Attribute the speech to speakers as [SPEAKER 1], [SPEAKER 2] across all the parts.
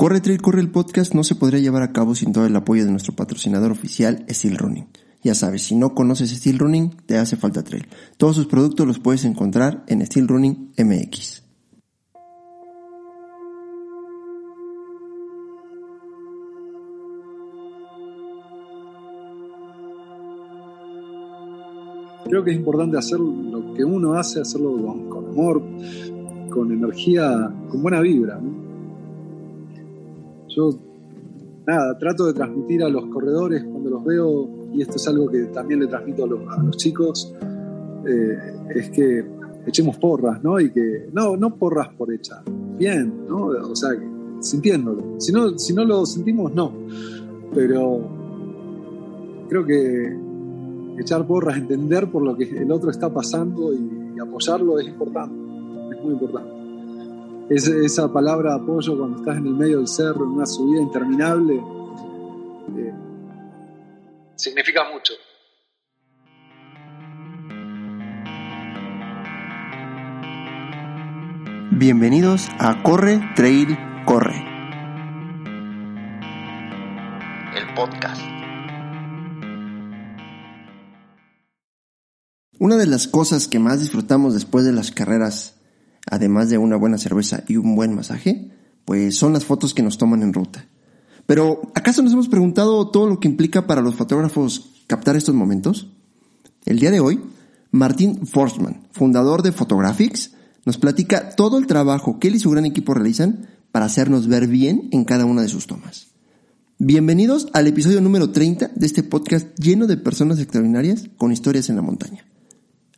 [SPEAKER 1] Corre Trail Corre el podcast no se podría llevar a cabo sin todo el apoyo de nuestro patrocinador oficial Steel Running. Ya sabes, si no conoces Steel Running, te hace falta trail. Todos sus productos los puedes encontrar en Steel Running MX.
[SPEAKER 2] Creo que es importante hacer lo que uno hace, hacerlo con, amor, con energía, con buena vibra. Yo, nada, trato de transmitir a los corredores cuando los veo, y esto es algo que también le transmito a los, chicos, eh, es que echemos porras, ¿no? Y que, no, no porras por echar, bien, ¿no? O sea, sintiéndolo. Si no, si no lo sentimos, no. Pero creo que echar porras, entender por lo que el otro está pasando y, apoyarlo es importante, es muy importante. Esa palabra apoyo cuando estás en el medio del cerro, en una subida interminable, eh, significa mucho.
[SPEAKER 1] Bienvenidos a Corre, Trail, Corre. El podcast. Una de las cosas que más disfrutamos después de las carreras, además de una buena cerveza y un buen masaje, pues son las fotos que nos toman en ruta. Pero, ¿acaso nos hemos preguntado todo lo que implica para los fotógrafos captar estos momentos? El día de hoy, Martín Forsman, fundador de Photographics, nos platica todo el trabajo que él y su gran equipo realizan para hacernos ver bien en cada una de sus tomas. Bienvenidos al episodio número 30 de este podcast lleno de personas extraordinarias con historias en la montaña.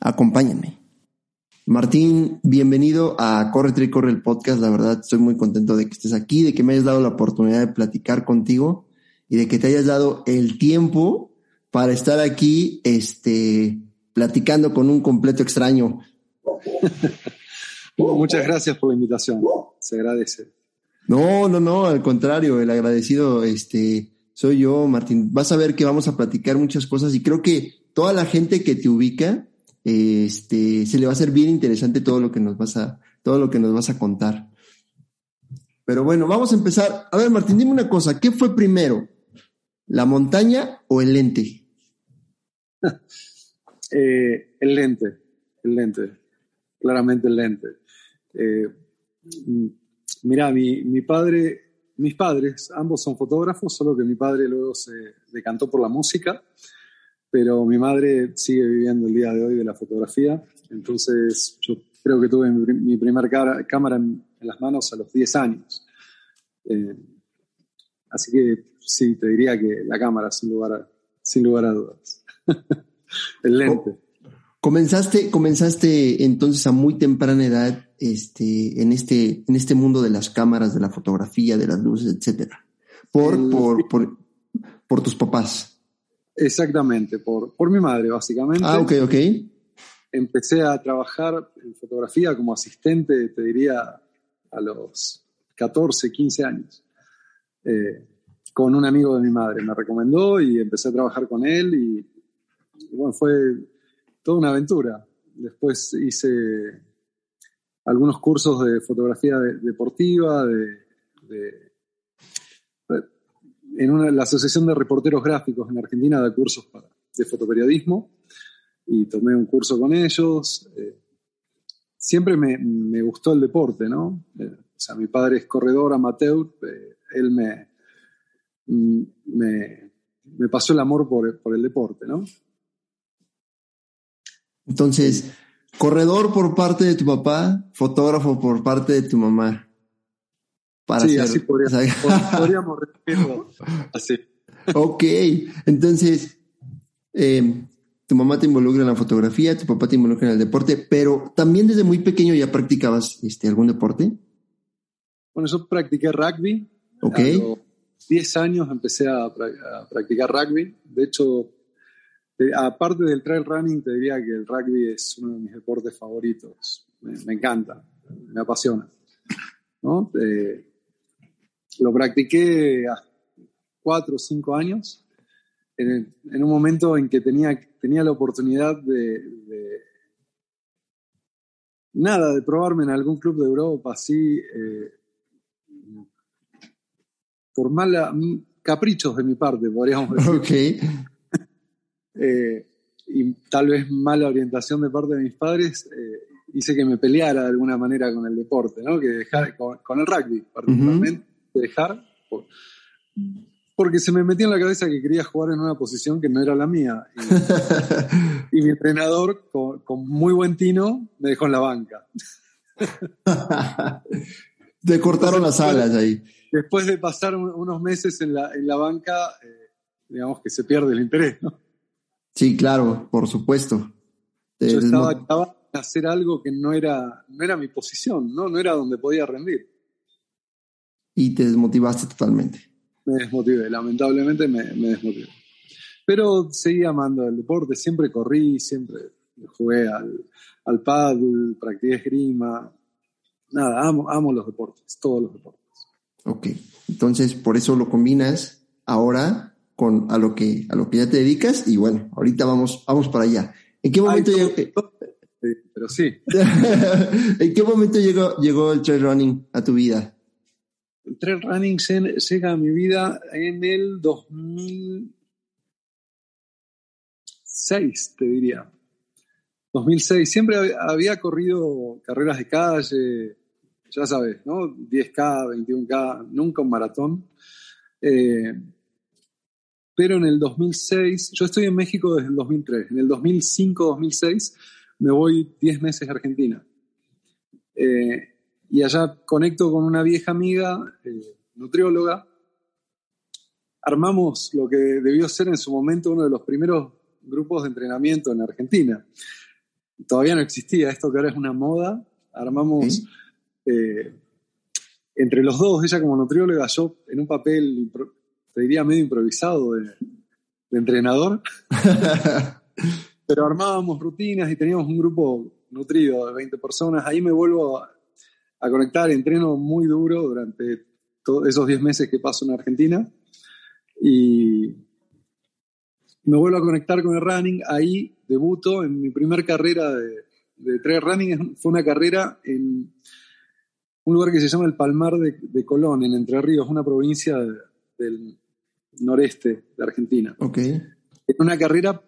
[SPEAKER 1] Acompáñenme. Martín, bienvenido a Corre Tri Corre el podcast. La verdad, estoy muy contento de que estés aquí, de que me hayas dado la oportunidad de platicar contigo y de que te hayas dado el tiempo para estar aquí, este, platicando con un completo extraño.
[SPEAKER 2] Muchas gracias por la invitación. Se agradece.
[SPEAKER 1] No, no, no, al contrario, el agradecido, este, soy yo, Martín. Vas a ver que vamos a platicar muchas cosas y creo que toda la gente que te ubica, este, se le va a hacer bien interesante todo lo que nos vas a, todo lo que nos vas a contar. Pero bueno, vamos a empezar. A ver, Martín, dime una cosa, ¿qué fue primero? ¿La montaña o el lente?
[SPEAKER 2] Eh, el lente, el lente, claramente el lente. Eh, mira, mi, mi, padre, mis padres, ambos son fotógrafos, solo que mi padre luego se decantó por la música pero mi madre sigue viviendo el día de hoy de la fotografía, entonces yo creo que tuve mi, primer cámara en, las manos a los 10 años. Eh, así que sí, te diría que la cámara, sin lugar a, sin lugar a dudas. el lente.
[SPEAKER 1] Comenzaste, comenzaste entonces a muy temprana edad este, en, este, en este mundo de las cámaras, de la fotografía, de las luces, etcétera. Por, por, por, por tus papás.
[SPEAKER 2] Exactamente, por, por mi madre, básicamente.
[SPEAKER 1] Ah, ok, ok.
[SPEAKER 2] Empecé a trabajar en fotografía como asistente, te diría, a los 14, 15 años. Eh, con un amigo de mi madre. Me recomendó y empecé a trabajar con él y, bueno, fue toda una aventura. Después hice algunos cursos de fotografía deportiva, de en una, la Asociación de Reporteros Gráficos en Argentina da cursos para, de fotoperiodismo y tomé un curso con ellos. Eh, siempre me, me, gustó el deporte, ¿no? Eh, o sea, mi padre es corredor amateur, eh, él me, me, me, pasó el amor por, por el deporte, ¿no?
[SPEAKER 1] Entonces, corredor por parte de tu papá, fotógrafo por parte de tu mamá
[SPEAKER 2] sí, así podríamos, así.
[SPEAKER 1] Ok, entonces, em, tu mamá te involucra en la fotografía, tu papá te involucra en el deporte, pero también desde muy pequeño ya practicabas este, algún deporte.
[SPEAKER 2] Bueno, yo practiqué rugby.
[SPEAKER 1] Ok.
[SPEAKER 2] A los 10 años empecé a, practicar rugby. De hecho, aparte del trail running, te diría que el rugby es uno de mis deportes favoritos. Me, encanta, me apasiona. ¿no? Eh, lo practiqué a cuatro o cinco años, en, un momento en que tenía, tenía la oportunidad de, nada, de probarme en algún club de Europa, así, eh, por mala, caprichos de mi parte, podríamos decir. Eh, y tal vez mala orientación de parte de mis padres, eh, hice que me peleara de alguna manera con el deporte, ¿no? Que dejar, con, el rugby particularmente, dejar, porque se me metía en la cabeza que quería jugar en una posición que no era la mía. Y, mi entrenador, con, muy buen tino, me dejó en la banca.
[SPEAKER 1] Te cortaron las alas ahí.
[SPEAKER 2] Después de pasar unos meses en la, en la banca, eh, digamos que se pierde el interés, ¿no?
[SPEAKER 1] Sí, claro, por supuesto.
[SPEAKER 2] Yo estaba, estaba hacer algo que no era, no era mi posición, ¿no? no era donde podía rendir.
[SPEAKER 1] Y te desmotivaste totalmente.
[SPEAKER 2] Me desmotivé, lamentablemente me, me desmotivé. Pero seguí amando el deporte, siempre corrí, siempre jugué al, al paddle, practiqué esgrima. Nada, amo, amo los deportes, todos los deportes.
[SPEAKER 1] Ok, entonces por eso lo combinas ahora con a lo que a lo que ya te dedicas y bueno, ahorita vamos vamos para allá. ¿En qué momento
[SPEAKER 2] pero sí.
[SPEAKER 1] ¿En qué momento llegó, llegó el trail running a tu vida?
[SPEAKER 2] El trail running llega a mi vida en el 2006, te diría. 2006. Siempre había corrido carreras de calle, ya sabes, ¿no? 10K, 21K, nunca un maratón. Eh, pero en el 2006, yo estoy en México desde el 2003, en el 2005-2006 me voy 10 meses a Argentina. Eh, y allá conecto con una vieja amiga, eh, nutrióloga. Armamos lo que debió ser en su momento uno de los primeros grupos de entrenamiento en Argentina. Todavía no existía esto que ahora es una moda. Armamos eh, entre los dos, ella como nutrióloga, yo en un papel, te diría medio improvisado de, de entrenador. pero armábamos rutinas y teníamos un grupo nutrido de 20 personas. Ahí me vuelvo a, conectar, entreno muy duro durante todos esos 10 meses que paso en Argentina y me vuelvo a conectar con el running. Ahí debuto en mi primera carrera de, de trail running. Fue una carrera en un lugar que se llama el Palmar de, Colón, en Entre Ríos, una provincia del noreste de Argentina.
[SPEAKER 1] Ok.
[SPEAKER 2] Una carrera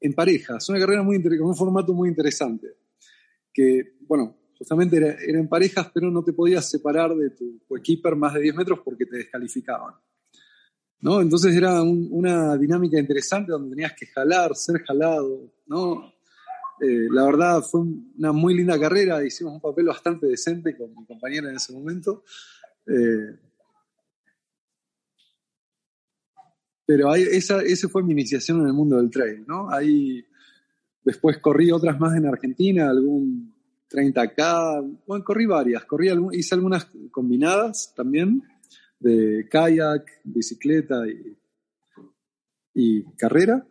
[SPEAKER 2] en pareja. Es una carrera muy con un formato muy interesante. Que, bueno, justamente era, en parejas, pero no te podías separar de tu equiper más de 10 metros porque te descalificaban. ¿no? Entonces era una dinámica interesante donde tenías que jalar, ser jalado. ¿no? Eh, la verdad fue una muy linda carrera, hicimos un papel bastante decente con mi compañera en ese momento. Eh, Pero ahí, esa, fue mi iniciación en el mundo del trail, ¿no? Ahí después corrí otras más en Argentina, algún 30K, bueno, corrí varias, corrí hice algunas combinadas también, de kayak, bicicleta y, y carrera.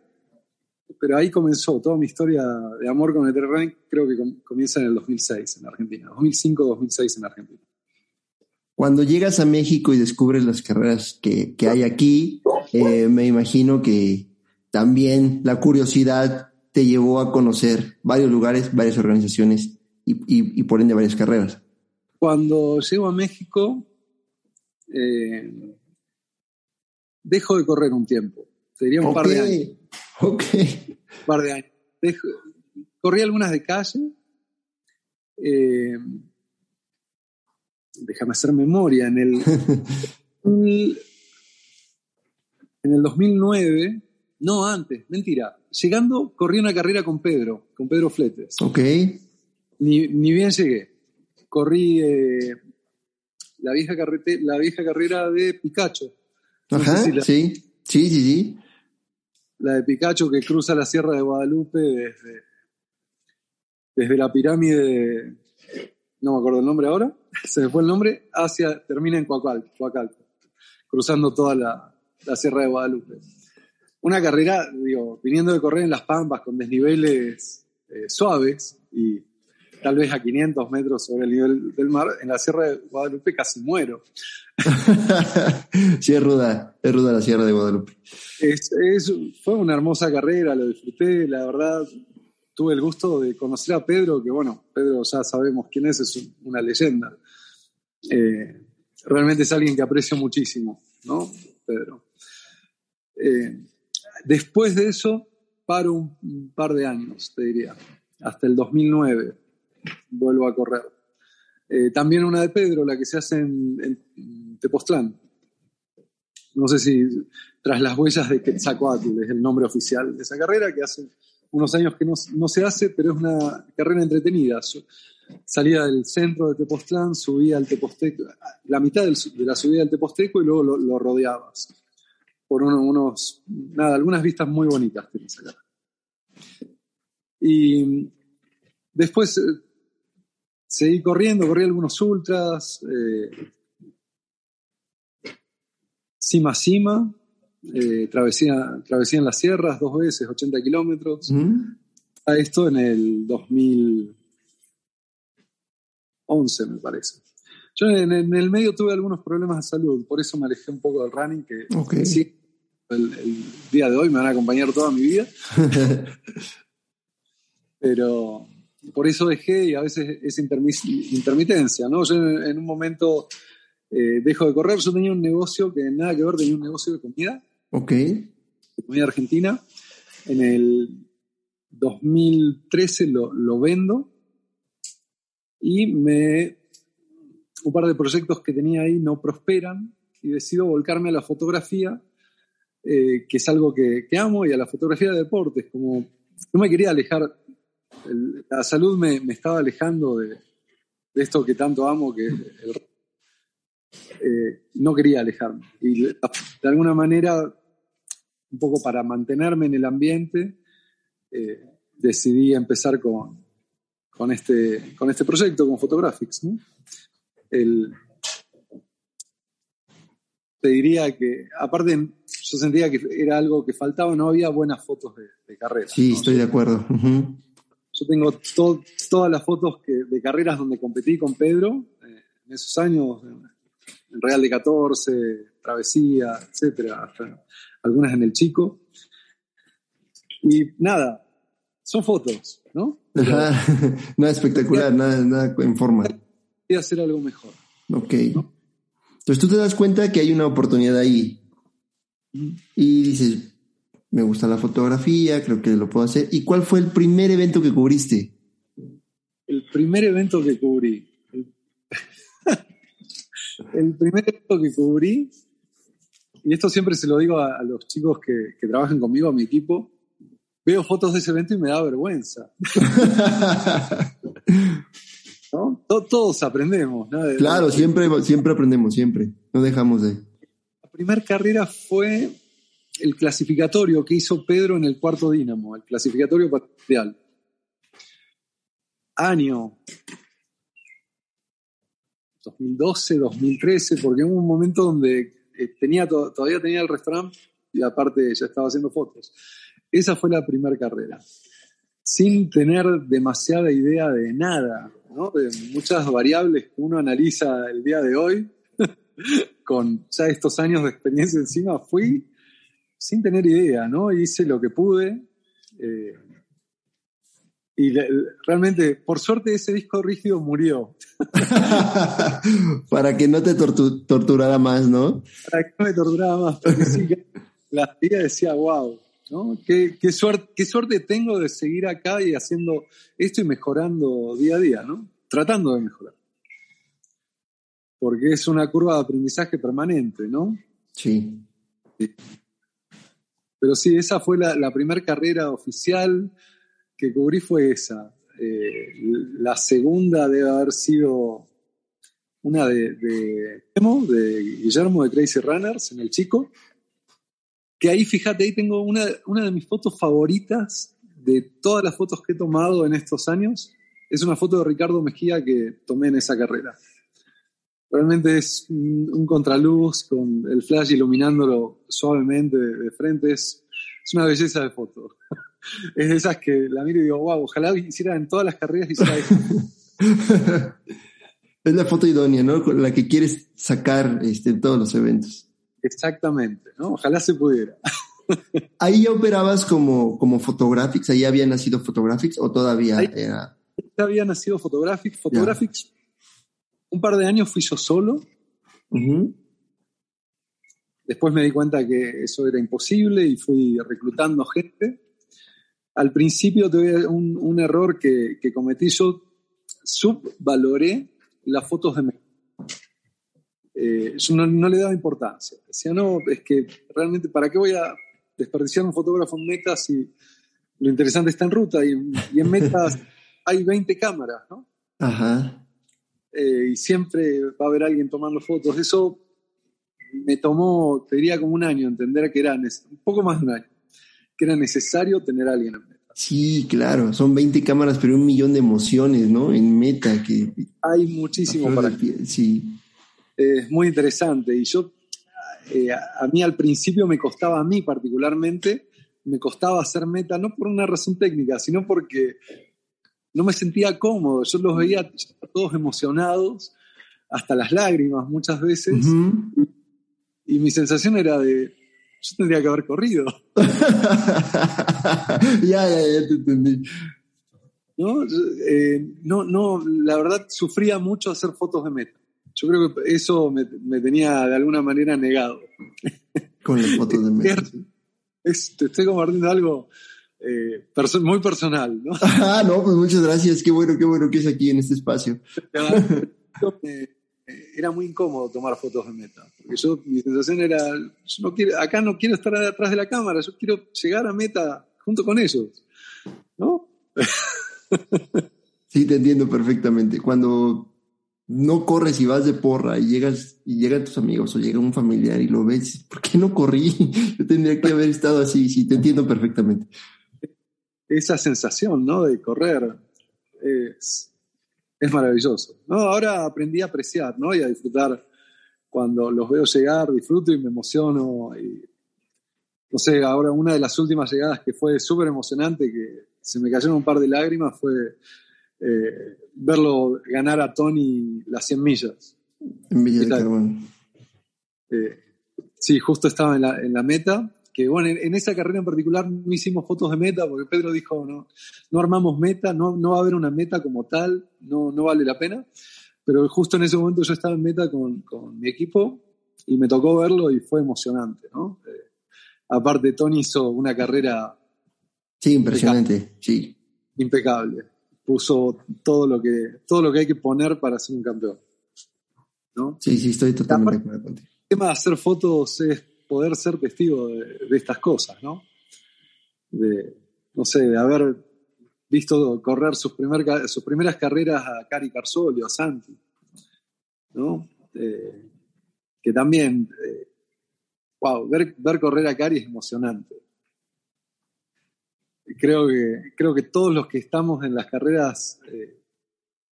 [SPEAKER 2] Pero ahí comenzó toda mi historia de amor con el running, creo que comienza en el 2006 en Argentina, 2005-2006 en Argentina.
[SPEAKER 1] Cuando llegas a México y descubres las carreras que, que hay aquí, eh, me imagino que también la curiosidad te llevó a conocer varios lugares, varias organizaciones y, por ende varias carreras.
[SPEAKER 2] Cuando llego a México, eh, dejo de correr un tiempo. Sería un par de años.
[SPEAKER 1] Ok.
[SPEAKER 2] Un par de años. corrí algunas de calle. Eh, déjame hacer memoria, en el, en el 2009, no antes, mentira, llegando corrí una carrera con Pedro, con Pedro Fletes.
[SPEAKER 1] Ok.
[SPEAKER 2] Ni, bien llegué. Corrí eh, la, vieja carrete, la vieja carrera de Picacho.
[SPEAKER 1] Ajá, sí, sí, sí, sí.
[SPEAKER 2] La de Picacho que cruza la Sierra de Guadalupe desde, desde la pirámide no me acuerdo el nombre ahora, se me fue el nombre, hacia, termina en Coacalco, cruzando toda la, Sierra de Guadalupe. Una carrera, digo, viniendo de correr en las Pampas con desniveles eh, suaves y tal vez a 500 metros sobre el nivel del mar, en la Sierra de Guadalupe casi muero.
[SPEAKER 1] sí, es ruda, es ruda la Sierra de Guadalupe.
[SPEAKER 2] fue una hermosa carrera, lo disfruté, la verdad, tuve el gusto de conocer a Pedro, que bueno, Pedro ya sabemos quién es, es una leyenda. Eh, realmente es alguien que aprecio muchísimo, ¿no? Pedro. Eh, después de eso, paro un, par de años, te diría, hasta el 2009 vuelvo a correr. Eh, también una de Pedro, la que se hace en, en Tepoztlán. No sé si tras las huellas de Quetzalcoatl es el nombre oficial de esa carrera, que hace unos años que no, no se hace, pero es una carrera entretenida. Salía del centro de Tepoztlán, subía al Teposteco, la mitad de la subida del Teposteco y luego lo, rodeabas. Por unos, nada, algunas vistas muy bonitas tenés acá. Y después eh, seguí corriendo, corrí algunos ultras, eh, cima a cima, eh, travesía, travesía en las sierras dos veces, 80 kilómetros. A esto en el 2011, me parece. Yo en, el medio tuve algunos problemas de salud, por eso me alejé un poco del running, que sí, el, día de hoy me van a acompañar toda mi vida. Pero por eso dejé y a veces es intermitencia, ¿no? Yo en, un momento eh, dejo de correr, yo tenía un negocio que nada que ver, tenía un negocio de comida
[SPEAKER 1] Ok.
[SPEAKER 2] Comida argentina. En el 2013 lo, lo vendo y me un par de proyectos que tenía ahí no prosperan y decido volcarme a la fotografía, eh, que es algo que, que, amo, y a la fotografía de deportes. Como no me quería alejar, la salud me, me estaba alejando de, de, esto que tanto amo, que el, eh, no quería alejarme. Y de alguna manera un poco para mantenerme en el ambiente, eh, decidí empezar con, con, este, con este proyecto, con Photographics. te diría que, aparte, yo sentía que era algo que faltaba, no había buenas fotos de, carrera.
[SPEAKER 1] Sí, estoy de acuerdo.
[SPEAKER 2] Yo tengo todas las fotos que, de carreras donde competí con Pedro eh, en esos años, en Real de 14, Travesía, etcétera, hasta algunas en el chico. Y nada, son fotos, ¿no?
[SPEAKER 1] nada espectacular, nada, nada en forma.
[SPEAKER 2] Y hacer algo mejor.
[SPEAKER 1] Ok. Entonces tú te das cuenta que hay una oportunidad ahí. Y dices, me gusta la fotografía, creo que lo puedo hacer. ¿Y cuál fue el primer evento que cubriste?
[SPEAKER 2] El primer evento que cubrí. el primer evento que cubrí y esto siempre se lo digo a, los chicos que, trabajan conmigo, a mi equipo, veo fotos de ese evento y me da vergüenza. Todos aprendemos.
[SPEAKER 1] Claro, siempre, siempre aprendemos, siempre. No dejamos de.
[SPEAKER 2] La primera carrera fue el clasificatorio que hizo Pedro en el cuarto Dínamo, el clasificatorio parcial. Año 2012, 2013, porque hubo un momento donde eh, tenía todavía tenía el restaurante y aparte ya estaba haciendo fotos. Esa fue la primera carrera. Sin tener demasiada idea de nada, de muchas variables que uno analiza el día de hoy, con ya estos años de experiencia encima, fui sin tener idea, ¿no? Hice lo que pude. Eh, y realmente, por suerte, ese disco rígido murió.
[SPEAKER 1] Para que no te torturara más, ¿no?
[SPEAKER 2] Para que no me torturara más, porque sí, la vida decía, wow, ¿no? Qué, suerte, qué suerte tengo de seguir acá y haciendo esto y mejorando día a día, ¿no? Tratando de mejorar. Porque es una curva de aprendizaje permanente, ¿no?
[SPEAKER 1] Sí.
[SPEAKER 2] Pero sí, esa fue la, primera carrera oficial que cubrí fue esa. Eh, la segunda debe haber sido una de, de, de Guillermo de Crazy Runners en el Chico. Que ahí, fíjate, ahí tengo una, una de mis fotos favoritas de todas las fotos que he tomado en estos años. Es una foto de Ricardo Mejía que tomé en esa carrera. Realmente es un contraluz con el flash iluminándolo suavemente de frente. Es, es una belleza de foto es de esas que la miro y digo, wow, ojalá hiciera en todas las carreras hiciera eso.
[SPEAKER 1] es la foto idónea, ¿no? Con la que quieres sacar este, en todos los eventos.
[SPEAKER 2] Exactamente, ¿no? Ojalá se pudiera.
[SPEAKER 1] ¿Ahí ya operabas como, como Photographics? ¿Ahí había nacido Photographics o todavía era...?
[SPEAKER 2] Ya había nacido Photographics. Photographics, un par de años fui yo solo Después me di cuenta que eso era imposible y fui reclutando gente. Al principio tuve un, un error que, que, cometí. Yo subvaloré las fotos de meta. Eh, yo no, no, le daba importancia. Decía, no, es que realmente, ¿para qué voy a desperdiciar un fotógrafo en meta si lo interesante está en ruta? Y, y en metas hay 20 cámaras, ¿no?
[SPEAKER 1] Ajá.
[SPEAKER 2] Eh, y siempre va a haber alguien tomando fotos. Eso me tomó, te diría como un año, entender que era, un poco más de un año, que era necesario tener a alguien en meta.
[SPEAKER 1] Sí, claro, son 20 cámaras, pero un millón de emociones, ¿no? En meta que...
[SPEAKER 2] Hay muchísimo para
[SPEAKER 1] ti. Sí.
[SPEAKER 2] Es muy interesante y yo, eh, a mí al principio me costaba, a mí particularmente, me costaba hacer meta, no por una razón técnica, sino porque no me sentía cómodo. Yo los veía todos emocionados, hasta las lágrimas muchas veces. Y mi sensación era de, yo tendría que haber corrido.
[SPEAKER 1] ya, ya, ya te entendí.
[SPEAKER 2] ¿No? Eh, no, no, la verdad sufría mucho hacer fotos de meta. Yo creo que eso me, me tenía de alguna manera negado.
[SPEAKER 1] Con las fotos de meta.
[SPEAKER 2] Es, te estoy compartiendo algo eh, perso muy personal, ¿no?
[SPEAKER 1] Ah, no, pues muchas gracias. Qué bueno, qué bueno que es aquí en este espacio.
[SPEAKER 2] era muy incómodo tomar fotos de meta, porque yo, mi sensación era, yo no quiero, acá no quiero estar atrás de la cámara, yo quiero llegar a meta junto con ellos, ¿no?
[SPEAKER 1] sí, te entiendo perfectamente. Cuando no corres y vas de porra y llegas y llegan tus amigos o llega un familiar y lo ves, ¿por qué no corrí? Yo tendría que haber estado así, sí, te entiendo perfectamente.
[SPEAKER 2] Esa sensación, ¿no? De correr es, es maravilloso. ¿no? Ahora aprendí a apreciar ¿no? y a disfrutar cuando los veo llegar, disfruto y me emociono. Y, no sé, ahora una de las últimas llegadas que fue súper emocionante, que se me cayeron un par de lágrimas, fue eh, verlo ganar a Tony las 100 millas.
[SPEAKER 1] En Villa de.
[SPEAKER 2] Eh, sí, justo estaba en la, en la meta que bueno, en, esa carrera en particular no hicimos fotos de meta porque Pedro dijo, no, no armamos meta, no, no va a haber una meta como tal, no, no vale la pena. Pero justo en ese momento yo estaba en meta con, con mi equipo y me tocó verlo y fue emocionante, ¿no? Eh, aparte, Tony hizo una carrera...
[SPEAKER 1] Sí, impresionante, impecable, sí.
[SPEAKER 2] Impecable. Puso todo lo, que, todo lo que hay que poner para ser un campeón. ¿no?
[SPEAKER 1] Sí, sí, estoy totalmente de acuerdo contigo.
[SPEAKER 2] El tema de hacer fotos es poder ser testigo de, estas cosas, ¿no? De, no sé, de haber visto correr sus, primer, sus primeras carreras a Cari Carsoli o a Santi, ¿no? Eh, que también, wow, eh, ver, ver, correr a Cari es emocionante. Creo que, creo que todos los que estamos en las carreras eh,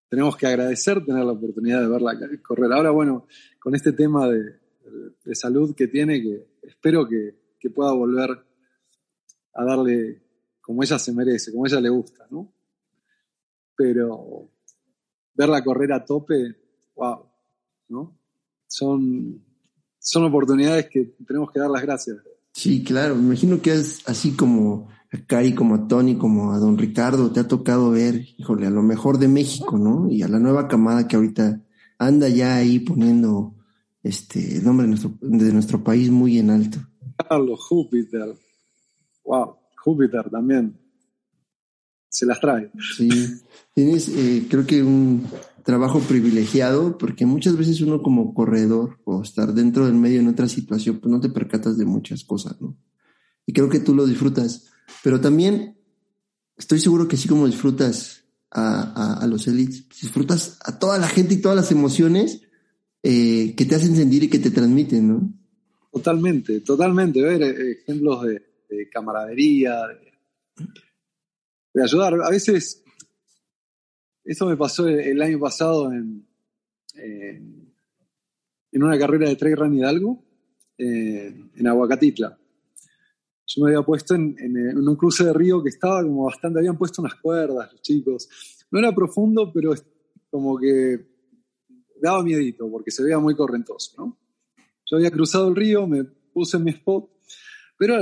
[SPEAKER 2] tenemos que agradecer tener la oportunidad de verla correr. Ahora, bueno, con este tema de, de salud que tiene que espero que, pueda volver a darle como ella se merece, como ella le gusta, ¿no? Pero verla correr a tope, wow, ¿no? Son, son oportunidades que tenemos que dar las gracias.
[SPEAKER 1] Sí, claro, me imagino que es así como a Cari, como a Tony, como a don Ricardo, te ha tocado ver, híjole, a lo mejor de México, ¿no? Y a la nueva camada que ahorita anda ya ahí poniendo este, el nombre de nuestro, de nuestro país muy en alto.
[SPEAKER 2] Carlos, Júpiter. Wow, Júpiter también. Se las trae.
[SPEAKER 1] Sí, tienes, eh, creo que un trabajo privilegiado, porque muchas veces uno como corredor o estar dentro del medio en otra situación, pues no te percatas de muchas cosas, ¿no? Y creo que tú lo disfrutas, pero también estoy seguro que así como disfrutas a, a los elites, disfrutas a toda la gente y todas las emociones eh, que te hacen sentir y que te transmiten, ¿no?
[SPEAKER 2] Totalmente, totalmente. Ver eh, ejemplos de, camaradería, de, ayudar. A veces, eso me pasó el, año pasado en, en, una carrera de trail run Hidalgo, en Aguacatitla. Yo me había puesto en, en, un cruce de río que estaba como bastante, habían puesto unas cuerdas los chicos. No era profundo, pero como que daba miedito porque se veía muy correntoso, ¿no? Yo había cruzado el río, me puse en mi spot, pero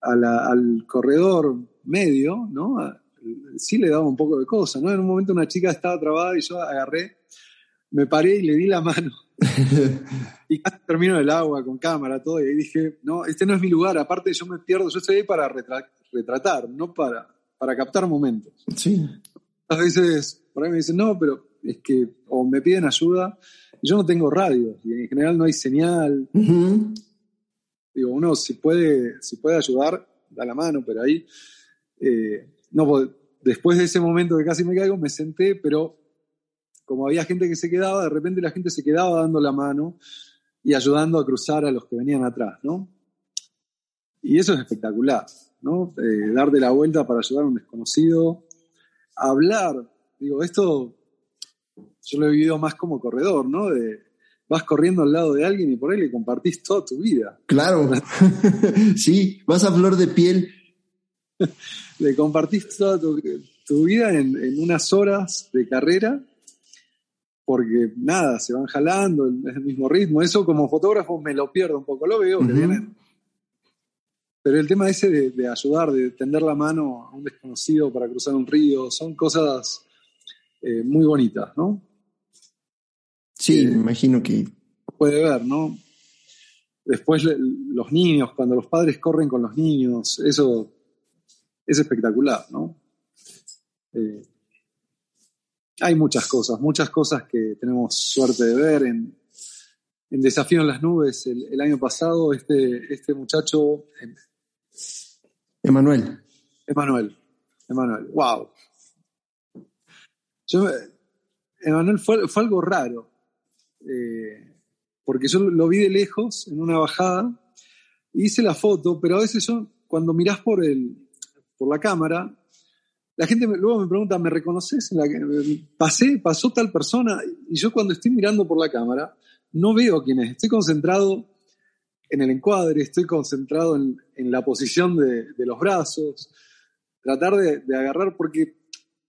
[SPEAKER 2] al, corredor medio, ¿no? Sí le daba un poco de cosa, ¿no? En un momento una chica estaba trabada y yo agarré, me paré y le di la mano. y casi termino el agua con cámara, todo, y ahí dije, no, este no es mi lugar, aparte yo me pierdo, yo estoy ahí para retratar, no para, para captar momentos.
[SPEAKER 1] Sí.
[SPEAKER 2] A veces, por ahí me dicen, no, pero es que, o me piden ayuda, y yo no tengo radio, y en general no hay señal. Digo, uno si puede, si puede ayudar, da la mano, pero ahí, eh, no, después de ese momento que casi me caigo, me senté, pero como había gente que se quedaba, de repente la gente se quedaba dando la mano y ayudando a cruzar a los que venían atrás, ¿no? Y eso es espectacular, ¿no? Eh, dar de la vuelta para ayudar a un desconocido, hablar, digo, esto yo lo he vivido más como corredor, ¿no? De, vas corriendo al lado de alguien y por ahí le compartís toda tu vida.
[SPEAKER 1] Claro, sí, vas a flor de piel.
[SPEAKER 2] le compartís toda tu, vida en, unas horas de carrera porque nada, se van jalando, es el mismo ritmo. Eso como fotógrafo me lo pierdo un poco, lo veo que vienen. Pero el tema ese de, ayudar, de tender la mano a un desconocido para cruzar un río, son cosas eh, muy bonitas, ¿no?
[SPEAKER 1] Sí, me imagino que...
[SPEAKER 2] Puede ver, ¿no? Después los niños, cuando los padres corren con los niños, eso es espectacular, ¿no? Eh, hay muchas cosas, muchas cosas que tenemos suerte de ver en, Desafío en las Nubes el, año pasado. Este, este muchacho. Em,
[SPEAKER 1] Emanuel.
[SPEAKER 2] Emanuel. Emanuel. ¡Wow! Emanuel fue, fue, algo raro. Eh, porque yo lo vi de lejos en una bajada, hice la foto, pero a veces yo, cuando mirás por, el, por la cámara, la gente luego me pregunta, ¿me reconoces? Pasé, pasó tal persona, y yo cuando estoy mirando por la cámara, no veo quién es, estoy concentrado en el encuadre, estoy concentrado en, la posición de, los brazos, tratar de, agarrar, porque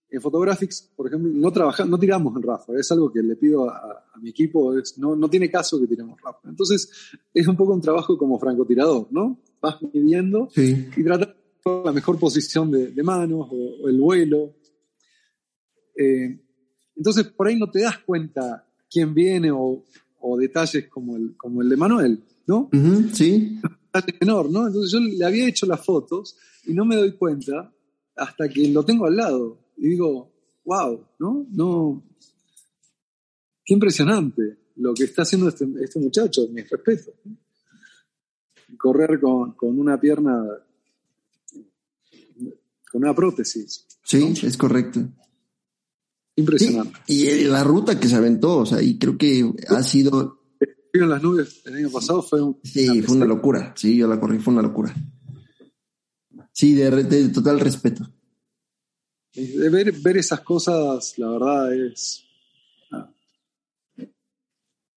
[SPEAKER 2] en Photographics, por ejemplo, no trabajamos, no tiramos en Rafa, es algo que le pido a, mi equipo, no, no, tiene caso que tiremos Rafa. Entonces, es un poco un trabajo como francotirador, ¿no? Vas midiendo y tratar la mejor posición de, manos o, el vuelo. Eh, entonces, por ahí no te das cuenta quién viene o, detalles como el, como el de Manuel, ¿no?
[SPEAKER 1] sí.
[SPEAKER 2] menor, ¿no? Entonces yo le había hecho las fotos y no me doy cuenta hasta que lo tengo al lado y digo, wow, ¿no? No. Qué impresionante lo que está haciendo este, este muchacho, mi respeto. Correr con, con una pierna con una prótesis.
[SPEAKER 1] Sí, es correcto.
[SPEAKER 2] Impresionante.
[SPEAKER 1] y la ruta que se aventó, o sea, y creo que ha sido...
[SPEAKER 2] En las nubes el año pasado fue un...
[SPEAKER 1] Sí, fue una locura. Sí, yo la corrí, fue una locura. Sí, de, total respeto.
[SPEAKER 2] De ver, ver, esas cosas, la verdad es,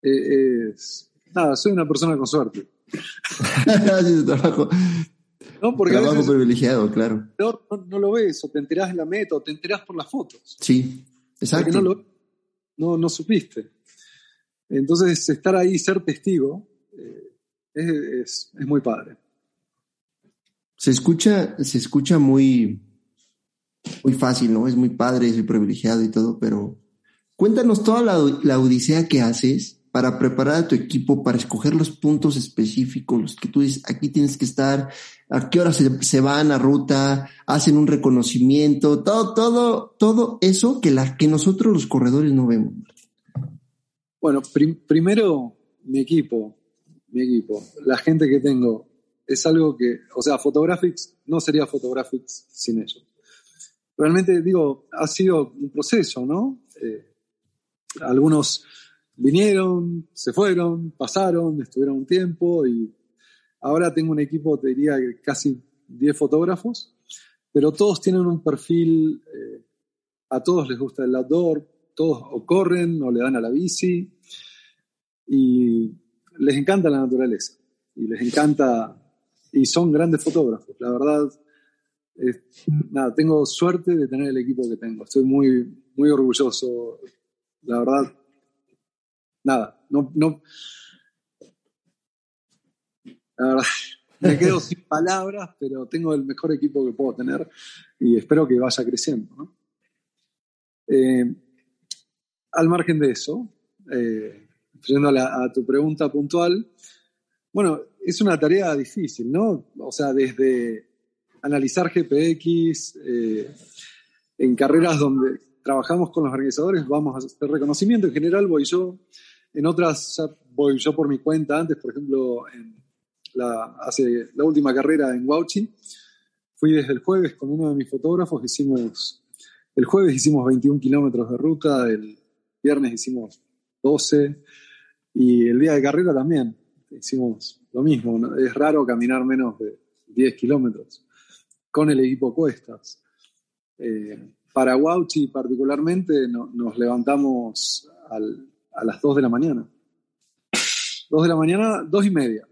[SPEAKER 2] e, es... Nada, soy una persona con suerte.
[SPEAKER 1] No, porque Trabajo privilegiado, claro.
[SPEAKER 2] No, lo ves, o te enterás en la meta, o te enterás por las fotos.
[SPEAKER 1] Sí, exacto.
[SPEAKER 2] no, no, supiste. Entonces, estar ahí ser testigo eh, es, muy padre.
[SPEAKER 1] Se escucha, se escucha muy, muy fácil, ¿no? Es muy padre, soy privilegiado y todo, pero cuéntanos toda la, odisea que haces para preparar a tu equipo, para escoger los puntos específicos, los que tú dices, aquí tienes que estar, a qué hora se, van a ruta, hacen un reconocimiento, todo, todo, todo eso que, que nosotros los corredores no vemos.
[SPEAKER 2] Bueno, primero mi equipo, mi equipo, la gente que tengo, es algo que, o sea, Photographics no sería Photographics sin ellos. Realmente, digo, ha sido un proceso, ¿no? Eh, algunos vinieron, se fueron, pasaron, estuvieron un tiempo y ahora tengo un equipo, te diría, casi 10 fotógrafos, pero todos tienen un perfil, eh, a todos les gusta el outdoor, todos o corren o le dan a la bici y les encanta la naturaleza y les encanta y son grandes fotógrafos, la verdad. nada, tengo suerte de tener el equipo que tengo. Estoy muy, muy orgulloso. La verdad, nada, no, no. La verdad, me quedo sin palabras, pero tengo el mejor equipo que puedo tener y espero que vaya creciendo. Eh, al margen de eso, eh, yendo a, tu pregunta puntual, bueno, es una tarea difícil, ¿no? O sea, desde analizar GPX, eh, en carreras donde trabajamos con los organizadores, vamos a hacer reconocimiento. En general voy yo, en otras voy yo por mi cuenta antes, por ejemplo, en la, hace la última carrera en Wauchi, fui desde el jueves con uno de mis fotógrafos, hicimos, el jueves hicimos 21 kilómetros de ruta, el viernes hicimos 12 y el día de carrera también hicimos lo mismo. Es raro caminar menos de 10 kilómetros con el equipo cuestas. Eh, para Wauchi particularmente nos levantamos a las 2 de la mañana. 2 de la mañana, 2 y media,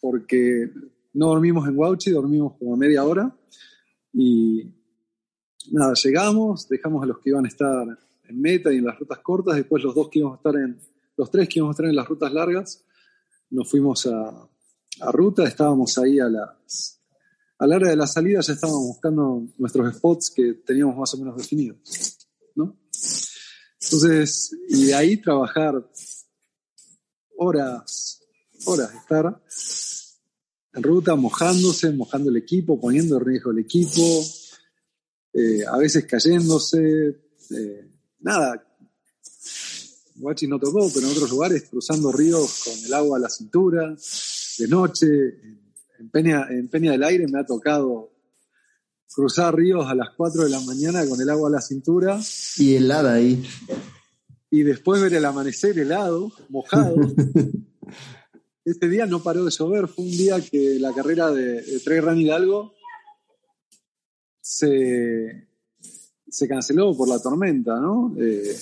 [SPEAKER 2] porque no dormimos en Wauchi, dormimos como media hora y nada, llegamos, dejamos a los que iban a estar en meta y en las rutas cortas, después los dos que íbamos a estar en, los tres que íbamos a estar en las rutas largas, nos fuimos a, ruta, estábamos ahí a las a la hora de la salida ya estábamos buscando nuestros spots que teníamos más o menos definidos, ¿no? Entonces, y de ahí trabajar horas, horas, estar en ruta, mojándose, mojando el equipo, poniendo en riesgo el equipo, eh, a veces cayéndose, eh, nada. Guachi no tocó, pero en otros lugares cruzando ríos con el agua a la cintura, de noche. En Peña, en Peña del Aire me ha tocado cruzar ríos a las 4 de la mañana con el agua a la cintura.
[SPEAKER 1] Y helada ahí.
[SPEAKER 2] Y después ver el amanecer helado, mojado. Este día no paró de llover, fue un día que la carrera de, de Trey Run Hidalgo se, se, canceló por la tormenta, ¿no? Eh,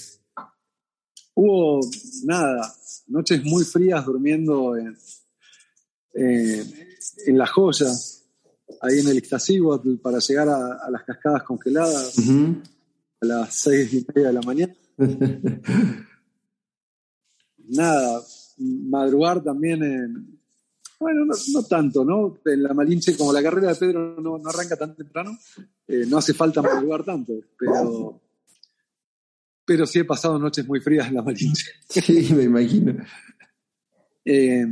[SPEAKER 2] hubo, nada, noches muy frías durmiendo en, en La Joya, ahí en el Iztaccíhuatl, para llegar a, las cascadas congeladas a las seis y media de la mañana. nada, madrugar también en. Bueno, no, tanto, ¿no? En la Malinche, como la carrera de Pedro no, arranca tan temprano, eh, no hace falta madrugar tanto, pero. Pero sí he pasado noches muy frías en la Malinche.
[SPEAKER 1] Sí, me imagino.
[SPEAKER 2] Eh,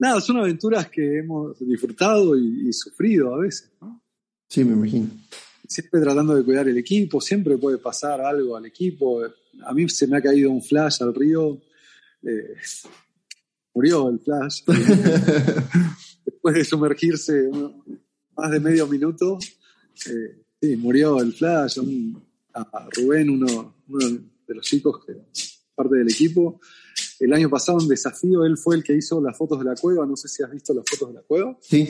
[SPEAKER 2] nada, son aventuras que hemos disfrutado y, sufrido a veces, ¿no?
[SPEAKER 1] Sí, me imagino.
[SPEAKER 2] Siempre tratando de cuidar el equipo, siempre puede pasar algo al equipo. A mí se me ha caído un flash al río eh, murió el Flash. Después de sumergirse más de medio minuto, eh, sí, murió el Flash. A Rubén, uno, de los chicos que parte del equipo. El año pasado en desafío él fue el que hizo las fotos de la cueva. No sé si has visto las fotos de la cueva.
[SPEAKER 1] Sí.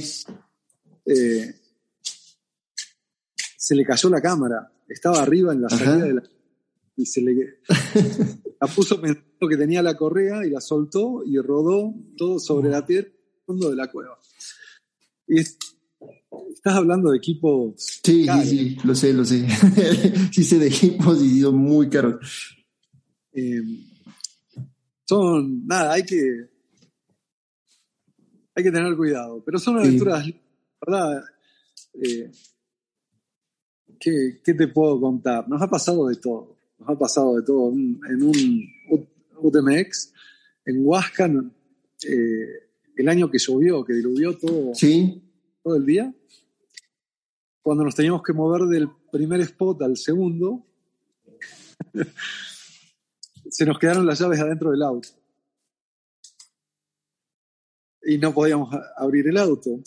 [SPEAKER 2] Eh, se le cayó la cámara. Estaba arriba en la salida de la y se le la puso pensando que tenía la correa y la soltó y rodó todo sobre la tierra fondo de la cueva. Y estás hablando de equipos.
[SPEAKER 1] Sí, sí, sí, lo sé, lo sé. sí sé de equipos y son muy caros.
[SPEAKER 2] Eh, son, nada, hay que hay que tener cuidado, pero son aventuras, ¿verdad? Eh, ¿qué, ¿Qué te puedo contar? Nos ha pasado de todo nos ha pasado de todo. En un UTMX, en Huasca, eh, el año que llovió, que diluvió todo, todo el día, cuando nos teníamos que mover del primer spot al segundo, se nos quedaron las llaves adentro del auto. Y no podíamos abrir el auto.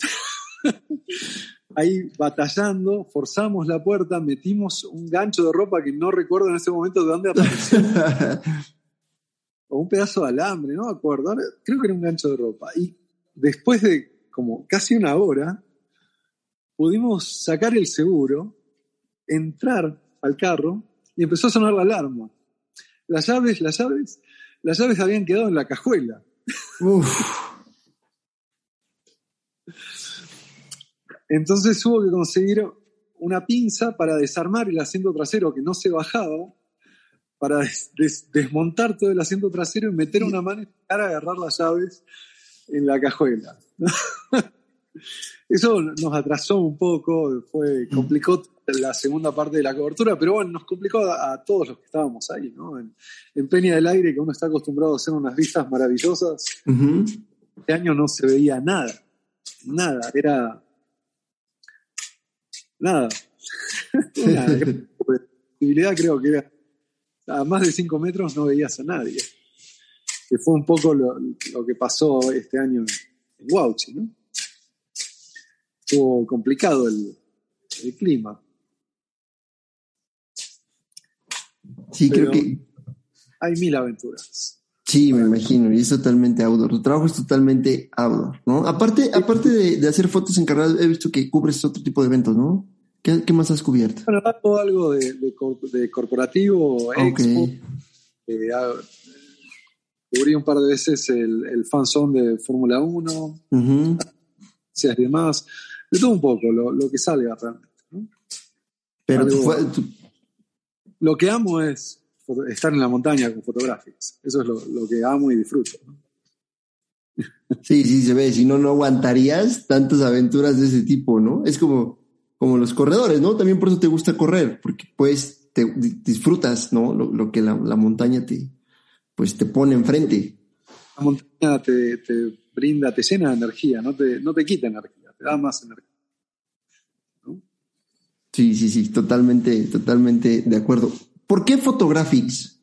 [SPEAKER 2] ahí batallando, forzamos la puerta, metimos un gancho de ropa que no recuerdo en ese momento de dónde apareció. o un pedazo de alambre, no me acuerdo. Creo que era un gancho de ropa. Y después de como casi una hora, pudimos sacar el seguro, entrar al carro y empezó a sonar la alarma. Las llaves, las llaves, las llaves habían quedado en la cajuela. Entonces hubo que conseguir una pinza para desarmar el asiento trasero que no se bajaba, para desmontar todo el asiento trasero y meter una mano y agarrar las llaves en la cajuela. Eso nos atrasó un poco, fue, complicó la segunda parte de la cobertura, pero bueno, nos complicó a, todos los que estábamos ahí, ¿no? En, Peña del Aire, que uno está acostumbrado a hacer unas vistas maravillosas, este año no se veía nada, nada, era nada. Una visibilidad creo que era a más de 5 metros no veías a nadie. Que fue un poco lo, que pasó este año en Wauchi, ¿no? Estuvo complicado el, clima.
[SPEAKER 1] Sí, creo que.
[SPEAKER 2] Hay mil aventuras.
[SPEAKER 1] Sí, me imagino, y es totalmente outdoor. Tu trabajo es totalmente outdoor, ¿no? Aparte, aparte de, hacer fotos en encargadas, he visto que cubres otro tipo de eventos, ¿no? ¿Qué, más has cubierto?
[SPEAKER 2] Bueno, hago algo de, de, corporativo, expo. Eh, cubrí un par de veces el, el fanzone de Fórmula 1, uh y demás. De todo un poco, lo, que salga realmente.
[SPEAKER 1] Pero
[SPEAKER 2] Lo que amo es estar en la montaña con fotográficos. Eso es lo, que amo y disfruto.
[SPEAKER 1] Sí, sí, se ve. Si no, no aguantarías tantas aventuras de ese tipo, ¿no? Es como como los corredores, ¿no? También por eso te gusta correr, porque pues te disfrutas, ¿no? Lo, que la, montaña te, pues te pone enfrente.
[SPEAKER 2] La montaña te, brinda, te llena de energía, no te, no te quita energía, te da más energía.
[SPEAKER 1] Sí, sí, sí, totalmente, totalmente de acuerdo. ¿Por qué Photographics?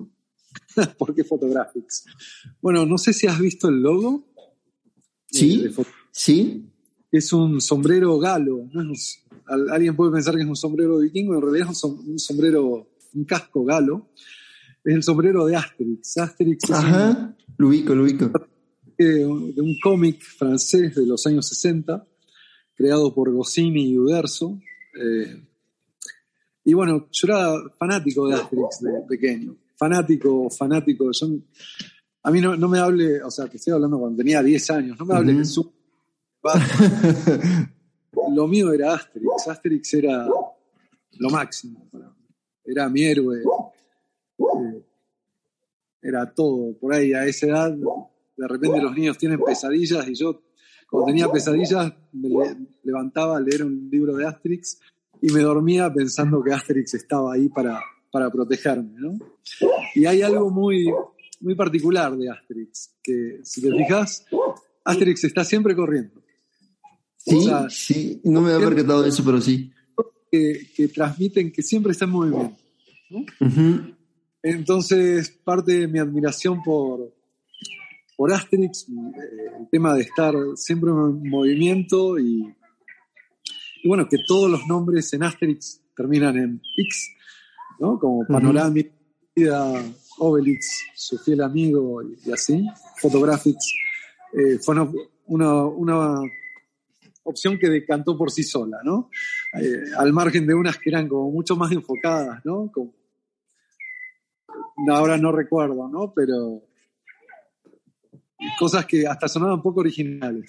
[SPEAKER 2] ¿Por qué Photographics? Bueno, no sé si has visto el logo.
[SPEAKER 1] Sí, eh, sí.
[SPEAKER 2] Es un sombrero galo, no es alguien puede pensar que es un sombrero vikingo, en realidad es un, sombrero, un casco galo. Es el sombrero de Asterix. Asterix
[SPEAKER 1] Ajá, lo ubico, lo ubico.
[SPEAKER 2] De, un cómic francés de los años 60, creado por Goscinny y Uderzo. Eh, y bueno, yo era fanático de Asterix de pequeño. Fanático, fanático. a mí no, me hable, o sea, te estoy hablando cuando tenía 10 años, no me hable de su lo mío era Asterix. Asterix era lo máximo. Era mi héroe. Eh, era todo. Por ahí, a esa edad, de repente los niños tienen pesadillas y yo, cuando tenía pesadillas, me levantaba a leer un libro de Asterix y me dormía pensando que Asterix estaba ahí para, para protegerme. ¿no? Y hay algo muy, muy particular de Asterix, que si te fijas, Asterix está siempre corriendo.
[SPEAKER 1] Sí, sí, no me había percatado de eso, pero sí.
[SPEAKER 2] Que, transmiten que siempre está en movimiento. Entonces, parte de mi admiración por, por Asterix, eh, el tema de estar siempre en movimiento y, bueno, que todos los nombres en Asterix terminan en X, ¿no? Como Panoramic, Obelix, su fiel amigo y, así, Photographics. Eh, fue una, una opción que decantó por sí sola, ¿no? Eh, al margen de unas que eran como mucho más enfocadas, ¿no? ahora no recuerdo, ¿no? Pero cosas que hasta sonaban un poco originales.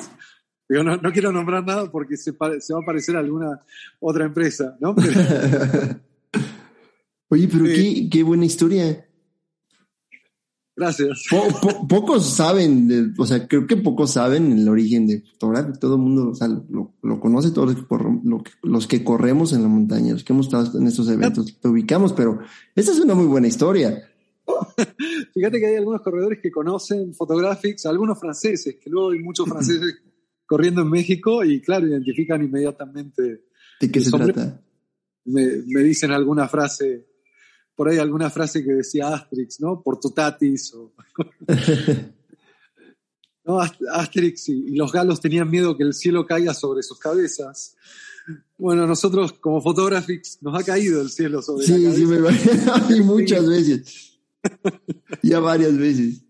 [SPEAKER 2] Pero no, quiero nombrar nada porque se, va a parecer a alguna otra empresa, ¿no?
[SPEAKER 1] Oye, pero qué, qué buena historia.
[SPEAKER 2] Gracias.
[SPEAKER 1] pocos saben, o sea, creo que pocos saben el origen de fotografía. Todo el mundo lo, conoce, todos los que, corremos en la montaña, los que hemos estado en estos eventos, te ubicamos, pero esta es una muy buena historia.
[SPEAKER 2] Fíjate que hay algunos corredores que conocen Photographics, algunos franceses, que luego hay muchos franceses corriendo en México y claro, identifican inmediatamente.
[SPEAKER 1] ¿De qué se trata?
[SPEAKER 2] Me, me dicen alguna frase por ahí alguna frase que decía Asterix, ¿no? Por tu tatis. ¿no? Asterix y, los galos tenían miedo que el cielo caiga sobre sus cabezas. Bueno, nosotros como fotógrafos nos ha caído el cielo sobre
[SPEAKER 1] sí,
[SPEAKER 2] la
[SPEAKER 1] cabeza. Sí, me muchas veces. ya varias veces.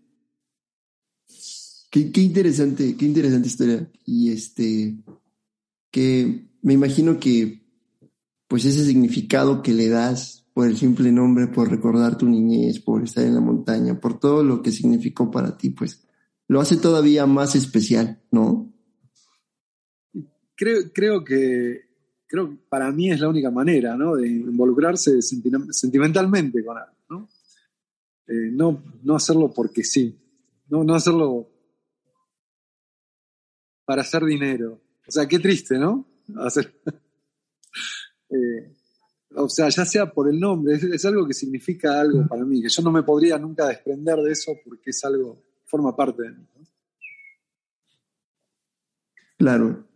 [SPEAKER 1] Qué, qué, interesante, qué interesante historia. Y este, que me imagino que, pues ese significado que le das por el simple nombre, por recordar tu niñez, por estar en la montaña, por todo lo que significó para ti, pues lo hace todavía más especial, ¿no?
[SPEAKER 2] Creo, creo que creo que para mí es la única manera, ¿no? De involucrarse sentimentalmente con algo. Eh, no, no hacerlo porque sí, no, no hacerlo para hacer dinero, O sea, qué triste, ¿no? Hacer, eh, o sea, ya sea por el nombre, es, algo que significa algo para mí, que yo no me podría nunca desprender de eso porque es algo, forma parte de mí.
[SPEAKER 1] Claro.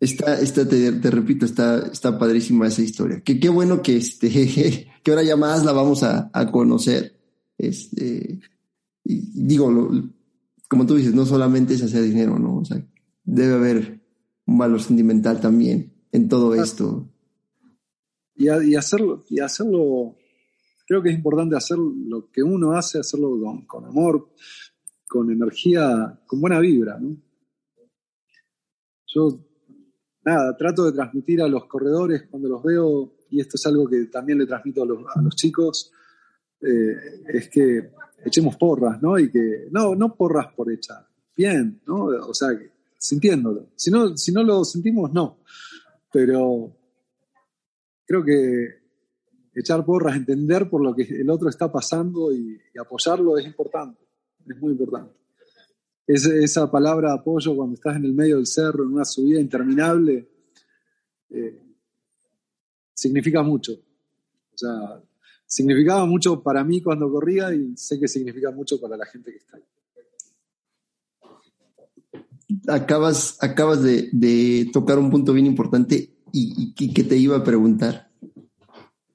[SPEAKER 1] Está, está te, repito, está, está padrísima esa historia. Que qué bueno que este, que ahora ya más la vamos a, conocer. Este, y digo, como tú dices, no solamente es hacer dinero, ¿no? O sea, debe haber un valor sentimental también en todo esto
[SPEAKER 2] y, hacerlo, y hacerlo, creo que es importante hacer lo que uno hace, hacerlo con, amor, con energía, con buena vibra. ¿no? Yo, nada, trato de transmitir a los corredores cuando los veo, y esto es algo que también le transmito a los, chicos, eh, es que echemos porras, ¿no? Y que, no, no porras por echar, bien, ¿no? O sea, sintiéndolo. Si no, si no lo sentimos, no. Pero creo que echar porras, entender por lo que el otro está pasando y, apoyarlo es importante, es muy importante. esa palabra apoyo cuando estás en el medio del cerro, en una subida interminable, eh, significa mucho. O sea, significaba mucho para mí cuando corría y sé que significa mucho para la gente que está ahí.
[SPEAKER 1] Acabas, acabas de tocar un punto bien importante y, que te iba a preguntar.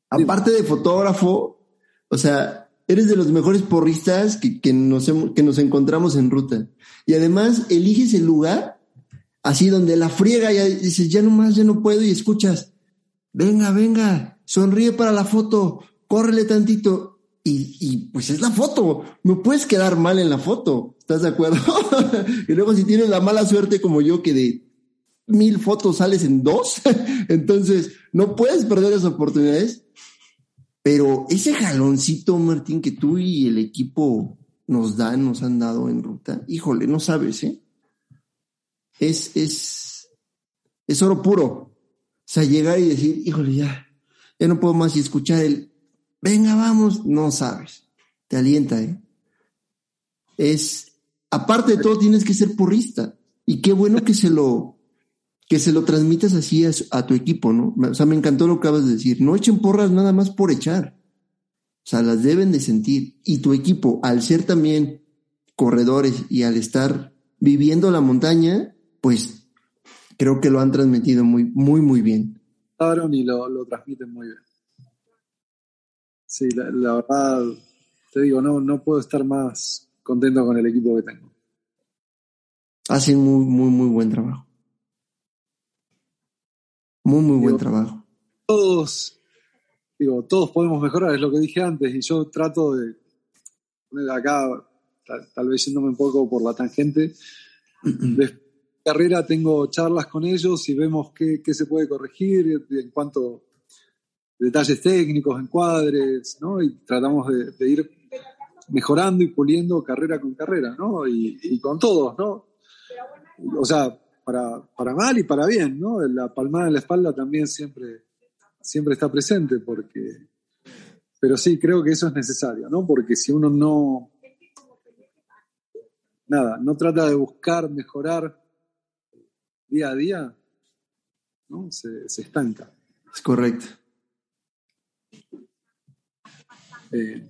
[SPEAKER 1] Aparte de fotógrafo, o sea, eres de los mejores porristas que, nos, que nos encontramos en ruta. Y además eliges el lugar así donde la friega ya dices, ya no más, ya no puedo y escuchas, venga, venga, sonríe para la foto, córrele tantito. Y, y pues es la foto, no puedes quedar mal en la foto, ¿estás de acuerdo? y luego si tienes la mala suerte como yo que de mil fotos sales en dos, entonces no puedes perder esas oportunidades. Pero ese jaloncito, Martín, que tú y el equipo nos dan, nos han dado en ruta, híjole, no sabes, ¿eh? Es, es, es oro puro. O sea, llegar y decir, híjole, ya, ya no puedo más y escuchar el, venga, vamos, no sabes. Te alienta, ¿eh? Es, aparte de todo, tienes que ser porrista. Y qué bueno que se lo, que se lo transmitas así a, tu equipo, ¿no? O sea, me encantó lo que acabas de decir. No echen porras nada más por echar. O sea, las deben de sentir. Y tu equipo, al ser también corredores y al estar viviendo la montaña, pues creo que lo han transmitido muy, muy, muy bien.
[SPEAKER 2] Y lo, lo transmiten muy bien. Sí, la, la, verdad, te digo, no, no puedo estar más contento con el equipo que tengo.
[SPEAKER 1] Hacen muy, muy, muy buen trabajo. Muy, muy buen trabajo.
[SPEAKER 2] Todos, digo, todos podemos mejorar, es lo que dije antes, y yo trato de poner acá, tal, vez yéndome un poco por la tangente, de carrera tengo charlas con ellos y vemos qué, se puede corregir en cuanto detalles técnicos, encuadres, ¿no? Y tratamos de, ir mejorando y puliendo carrera con carrera, ¿no? Y, y con todos, ¿no? O sea, para, para mal y para bien, ¿no? La palmada en la espalda también siempre, siempre está presente, porque, pero sí, creo que eso es necesario, ¿no? Porque si uno no, nada, no trata de buscar mejorar día a día, ¿no? Se, se estanca.
[SPEAKER 1] Es correcto.
[SPEAKER 2] Eh,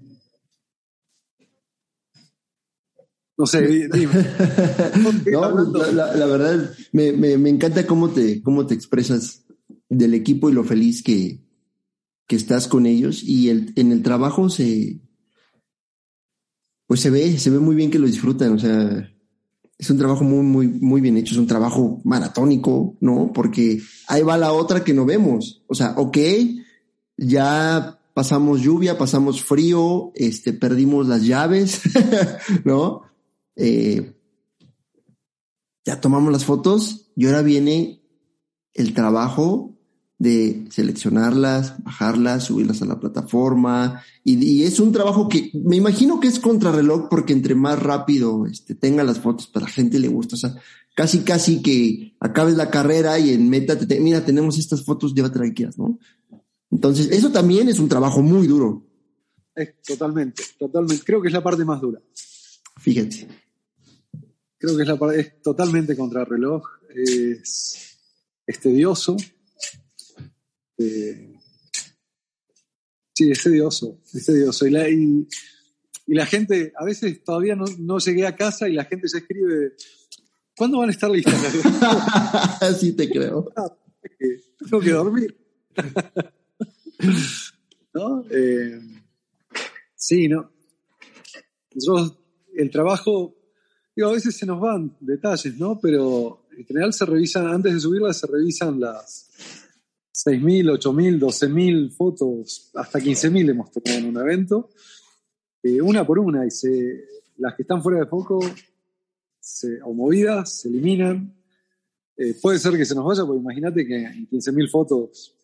[SPEAKER 2] No sé, dime.
[SPEAKER 1] la, verdad, me, me, encanta cómo te, cómo te expresas del equipo y lo feliz que, que estás con ellos. Y el, en el trabajo se. Pues se ve, se ve muy bien que lo disfrutan. O sea, es un trabajo muy, muy, muy bien hecho. Es un trabajo maratónico, ¿no? Porque ahí va la otra que no vemos. O sea, ok, ya pasamos lluvia, pasamos frío, este, perdimos las llaves, ¿no? Eh, ya tomamos las fotos y ahora viene el trabajo de seleccionarlas, bajarlas, subirlas a la plataforma. Y, es un trabajo que me imagino que es contrarreloj porque entre más rápido este, tenga las fotos, para la gente le gusta. O sea, casi, casi que acabes la carrera y en meta, te, mira, tenemos estas fotos, llévate la que ¿no? Entonces, eso también es un trabajo muy duro.
[SPEAKER 2] totalmente, totalmente. Creo que es la parte más dura.
[SPEAKER 1] Fíjate.
[SPEAKER 2] creo que es, la, es totalmente contrarreloj, es, es tedioso. Eh, sí, es tedioso, es tedioso. Y la, y, la gente, a veces todavía no, no, llegué a casa y la gente se escribe, ¿cuándo van a estar listas?
[SPEAKER 1] sí te creo.
[SPEAKER 2] Ah, tengo que dormir. ¿No? Eh, sí, ¿no? Nosotros, el trabajo, digo, a veces se nos van detalles, ¿no? Pero en general se revisan, antes de subirlas, se revisan las 6.000, 8.000, 12.000 fotos, hasta 15.000 hemos tomado en un evento, eh, una por una, y se, las que están fuera de foco se, o movidas se eliminan. Eh, puede ser que se nos vaya, porque imagínate que en 15.000 fotos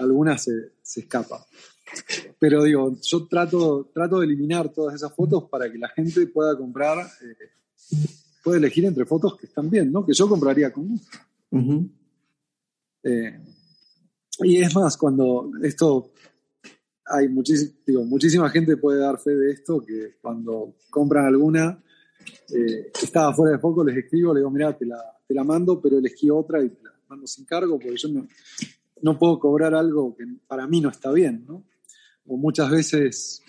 [SPEAKER 2] algunas se, se escapan. Pero digo, yo trato, trato de eliminar todas esas fotos para que la gente pueda comprar, eh, pueda elegir entre fotos que están bien, ¿no? Que yo compraría con gusto. eh, y es más, cuando esto, hay digo, muchísima gente puede dar fe de esto, que cuando compran alguna, eh, estaba fuera de foco, les escribo, le digo, mira, te la, te la mando, pero elegí otra y te la mando sin cargo, porque yo no, no puedo cobrar algo que para mí no está bien, ¿no? O muchas veces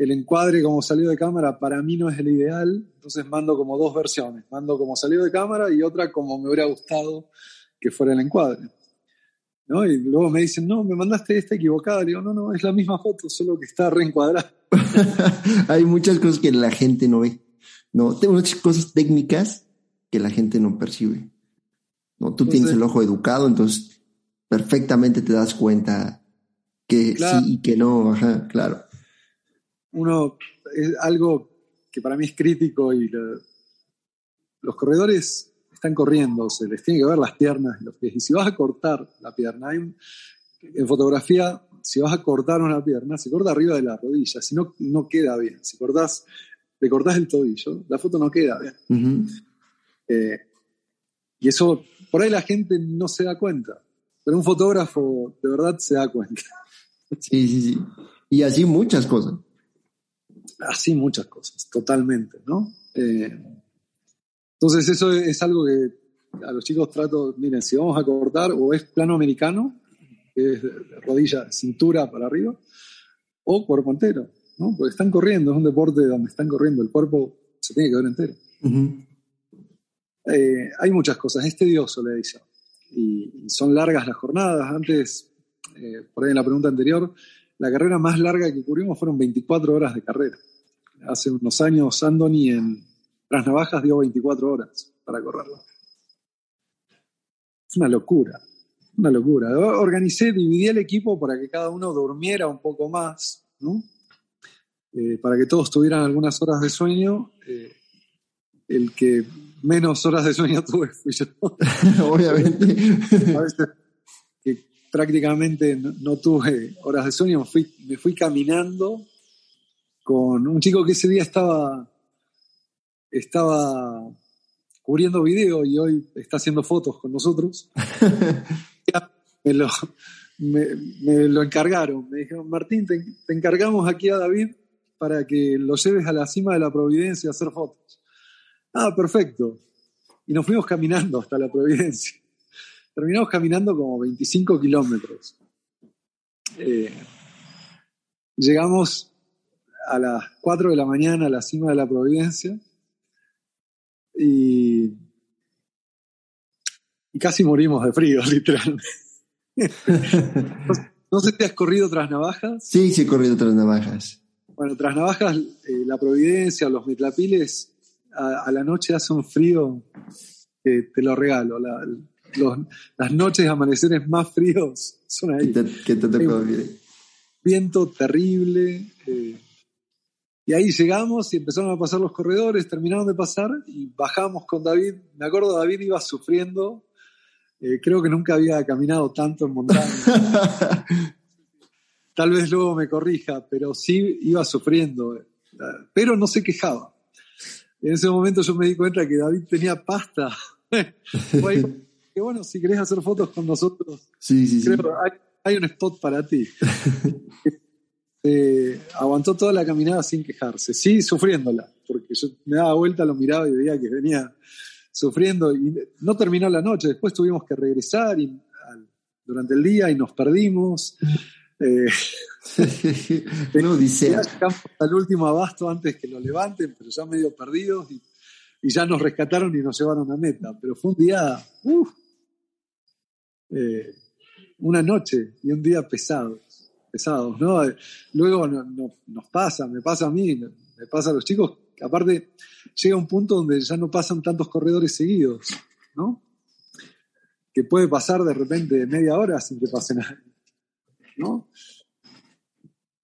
[SPEAKER 2] el encuadre como salió de cámara para mí no es el ideal, entonces mando como dos versiones, mando como salió de cámara y otra como me hubiera gustado que fuera el encuadre. ¿No? Y luego me dicen, no, me mandaste esta equivocada. Le digo, no, no, es la misma foto, solo que está reencuadrada.
[SPEAKER 1] Hay muchas cosas que la gente no ve. No, tengo muchas cosas técnicas que la gente no percibe. No, tú tienes el ojo educado, entonces perfectamente te das cuenta que sí y que no, ajá, claro.
[SPEAKER 2] Uno, es algo que para mí es crítico y lo, los corredores están corriendo, se les tiene que ver las piernas y los pies. Y si vas a cortar la pierna, en fotografía, si vas a cortar una pierna, se corta arriba de la rodilla, si no, no queda bien. Si cortás, le cortás el tobillo, la foto no queda bien.
[SPEAKER 1] Uh -huh.
[SPEAKER 2] eh, y eso, por ahí la gente no se da cuenta, pero un fotógrafo de verdad se da cuenta.
[SPEAKER 1] Sí, sí, sí. Y así muchas cosas.
[SPEAKER 2] Así muchas cosas, totalmente, ¿no? Eh, entonces eso es algo que a los chicos trato, miren, si vamos a cortar o es plano americano, que es rodilla, cintura para arriba, o cuerpo entero, ¿no? Porque están corriendo, es un deporte donde están corriendo, el cuerpo se tiene que ver entero.
[SPEAKER 1] Uh -huh.
[SPEAKER 2] eh, hay muchas cosas, es tedioso, le dice. Y, son largas las jornadas. Antes, eh, por ahí en la pregunta anterior, la carrera más larga que cubrimos fueron 24 horas de carrera. Hace unos años Andoni en Tras Navajas dio 24 horas para correrla. Es una locura, una locura. Organicé, dividí el equipo para que cada uno durmiera un poco más, ¿no? Eh, para que todos tuvieran algunas horas de sueño. Eh, el que menos horas de sueño tuve fui yo.
[SPEAKER 1] Obviamente.
[SPEAKER 2] A veces que prácticamente no, no, tuve horas de sueño, me fui, me fui caminando con un chico que ese día estaba, estaba cubriendo video y hoy está haciendo fotos con nosotros. me, lo, me, me, lo, encargaron, me dijeron, Martín, te, te, encargamos aquí a David para que lo lleves a la cima de la Providencia a hacer fotos. Ah, perfecto. Y nos fuimos caminando hasta la Providencia. Terminamos caminando como 25 kilómetros. Eh, llegamos a las 4 de la mañana a la cima de la Providencia y, y casi morimos de frío, literalmente. no, no, sé si has corrido tras navajas.
[SPEAKER 1] Sí, sí he corrido tras navajas.
[SPEAKER 2] Bueno, tras navajas, eh, la Providencia, los Mitlapiles, a, a, la noche hace un frío que te lo regalo. La, los, las noches, amaneceres más fríos son ahí.
[SPEAKER 1] ¿Qué te, qué te tocó vivir?
[SPEAKER 2] Viento terrible. Eh, y ahí llegamos y empezaron a pasar los corredores, terminaron de pasar y bajamos con David. Me acuerdo, David iba sufriendo. Eh, creo que nunca había caminado tanto en montaña. Tal vez luego me corrija, pero sí iba sufriendo. Pero no se quejaba. En ese momento yo me di cuenta que David tenía pasta. que bueno, si querés hacer fotos con nosotros,
[SPEAKER 1] sí, sí,
[SPEAKER 2] creo
[SPEAKER 1] sí.
[SPEAKER 2] Hay, hay, un spot para ti. eh, aguantó toda la caminada sin quejarse, sí sufriéndola, porque yo me daba vuelta, lo miraba y veía que venía sufriendo y no terminó la noche, después tuvimos que regresar durante el día y nos perdimos. Eh,
[SPEAKER 1] no, dice.
[SPEAKER 2] al último abasto antes que lo levanten, pero ya medio perdidos y, ya nos rescataron y nos llevaron a meta. Pero fue un día, eh, una noche y un día pesado, pesados, ¿no? Luego nos pasa, me pasa a mí, me pasa a los chicos, aparte llega un punto donde ya no pasan tantos corredores seguidos, ¿no? Que puede pasar de repente media hora sin que pase nada, ¿no?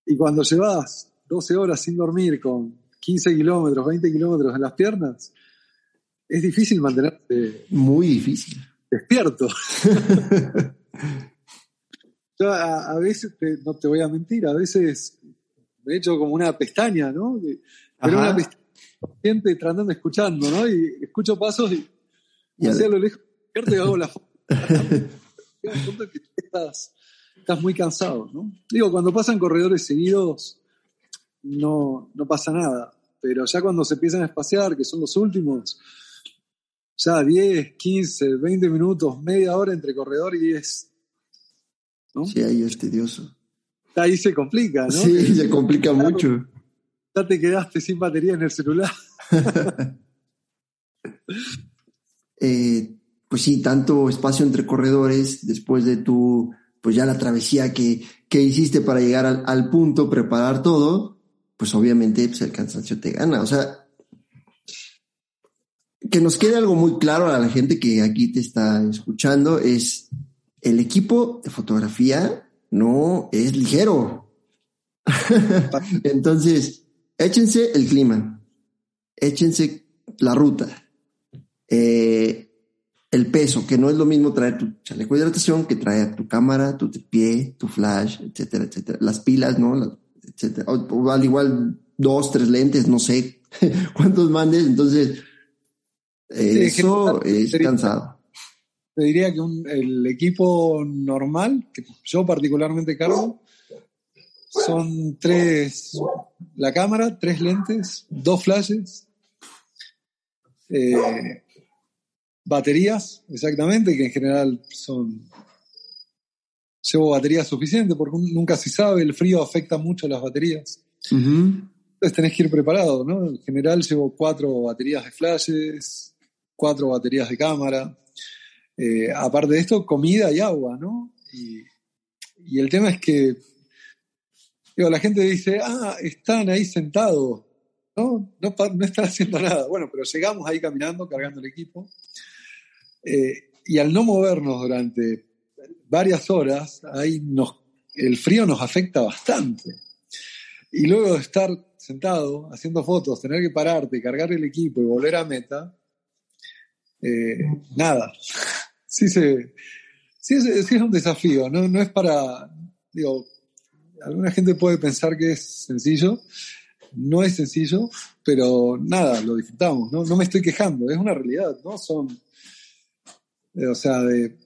[SPEAKER 2] Y cuando llevas 12 horas sin dormir con 15 kilómetros, 20 kilómetros en las piernas, es difícil mantenerte.
[SPEAKER 1] Muy difícil.
[SPEAKER 2] Despierto. Yo a, veces, no te voy a mentir, a veces me he hecho como una pestaña, ¿no? Pero una pestaña tratando, escuchando, ¿no? Y escucho pasos y, y hacia lo lejos, y hago la foto. que estás, estás muy cansado, ¿no? Digo, cuando pasan corredores seguidos, no, no pasa nada. Pero ya cuando se empiezan a espaciar, que son los últimos, ya 10, 15, 20 minutos, media hora entre corredor y es
[SPEAKER 1] Sí, ahí es tedioso.
[SPEAKER 2] Ahí se complica, ¿no?
[SPEAKER 1] Sí, se complica mucho.
[SPEAKER 2] Ya te quedaste sin batería en el celular.
[SPEAKER 1] Eh, pues sí, tanto espacio entre corredores después de tu, pues ya la travesía que, que hiciste para llegar al, punto, preparar todo, pues obviamente pues el cansancio te gana. O sea, que nos quede algo muy claro a la gente que aquí te está escuchando es el equipo de fotografía no es ligero. Entonces, échense el clima, échense la ruta, eh, el peso, que no es lo mismo traer tu chaleco de hidratación que traer tu cámara, tu pie, tu flash, etcétera, etcétera. Las pilas, ¿no? etcétera. O, al igual dos, tres lentes, no sé cuántos mandes. Entonces, eso es cansado
[SPEAKER 2] te diría que el equipo normal, que yo particularmente cargo, son tres, la cámara, tres lentes, dos flashes, eh, baterías, exactamente, que en general son, llevo baterías suficientes porque nunca se sabe, el frío afecta mucho las baterías. Entonces tenés que ir preparado, ¿no? En general llevo cuatro baterías de flashes, cuatro baterías de cámara, eh, aparte de esto, comida y agua, ¿no? Y, el tema es que, digo, la gente dice, ah, están ahí sentados, ¿no? No, no están haciendo nada. Bueno, pero llegamos ahí caminando, cargando el equipo, eh, y al no movernos durante varias horas, ahí nos, el frío nos afecta bastante. Y luego de estar sentado haciendo fotos, tener que pararte, cargar el equipo y volver a meta, eh, nada, sí, se, sí, es, es un desafío, ¿no? no es para, digo, alguna gente puede pensar que es sencillo, no es sencillo, pero nada, lo disfrutamos, ¿no? No me estoy quejando, es una realidad, ¿no? Son, o sea, de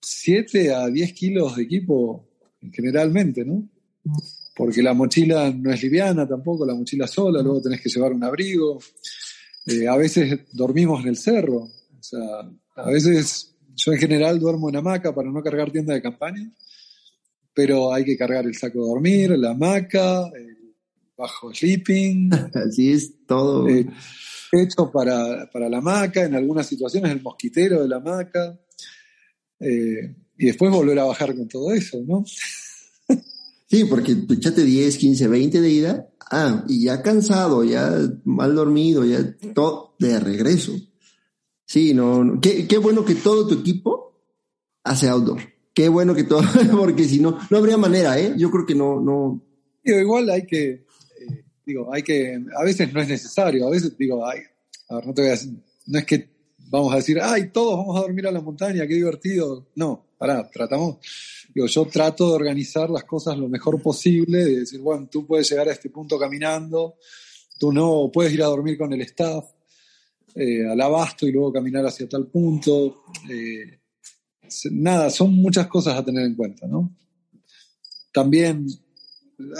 [SPEAKER 2] 7 a 10 kilos de equipo generalmente, ¿no? Porque la mochila no es liviana tampoco, la mochila sola, luego tenés que llevar un abrigo. Eh, a veces dormimos en el cerro, o sea, a veces yo en general duermo en hamaca para no cargar tienda de campaña, pero hay que cargar el saco de dormir, la hamaca, el bajo sleeping.
[SPEAKER 1] Así es, todo.
[SPEAKER 2] Eh, hecho para, la hamaca, en algunas situaciones el mosquitero de la hamaca. Eh, y después volver a bajar con todo eso, ¿no?
[SPEAKER 1] Sí, porque echaste 10, 15, 20 de ida, ah, y ya cansado, ya mal dormido, ya todo de regreso. Sí, no, Qué, qué, bueno que todo tu equipo hace outdoor. Qué bueno que todo, porque si no, no habría manera, ¿eh? Yo creo que no, no.
[SPEAKER 2] Igual hay que, digo, hay que, a veces no es necesario, a veces digo, ay, no es que vamos a decir, ay, todos vamos a dormir a la montaña, qué divertido. No, pará, tratamos, digo, yo trato de organizar las cosas lo mejor posible, de decir, bueno, tú puedes llegar a este punto caminando, tú no, puedes ir a dormir con el staff, eh, al abasto y luego caminar hacia tal punto. Eh, nada, son muchas cosas a tener en cuenta, ¿no? También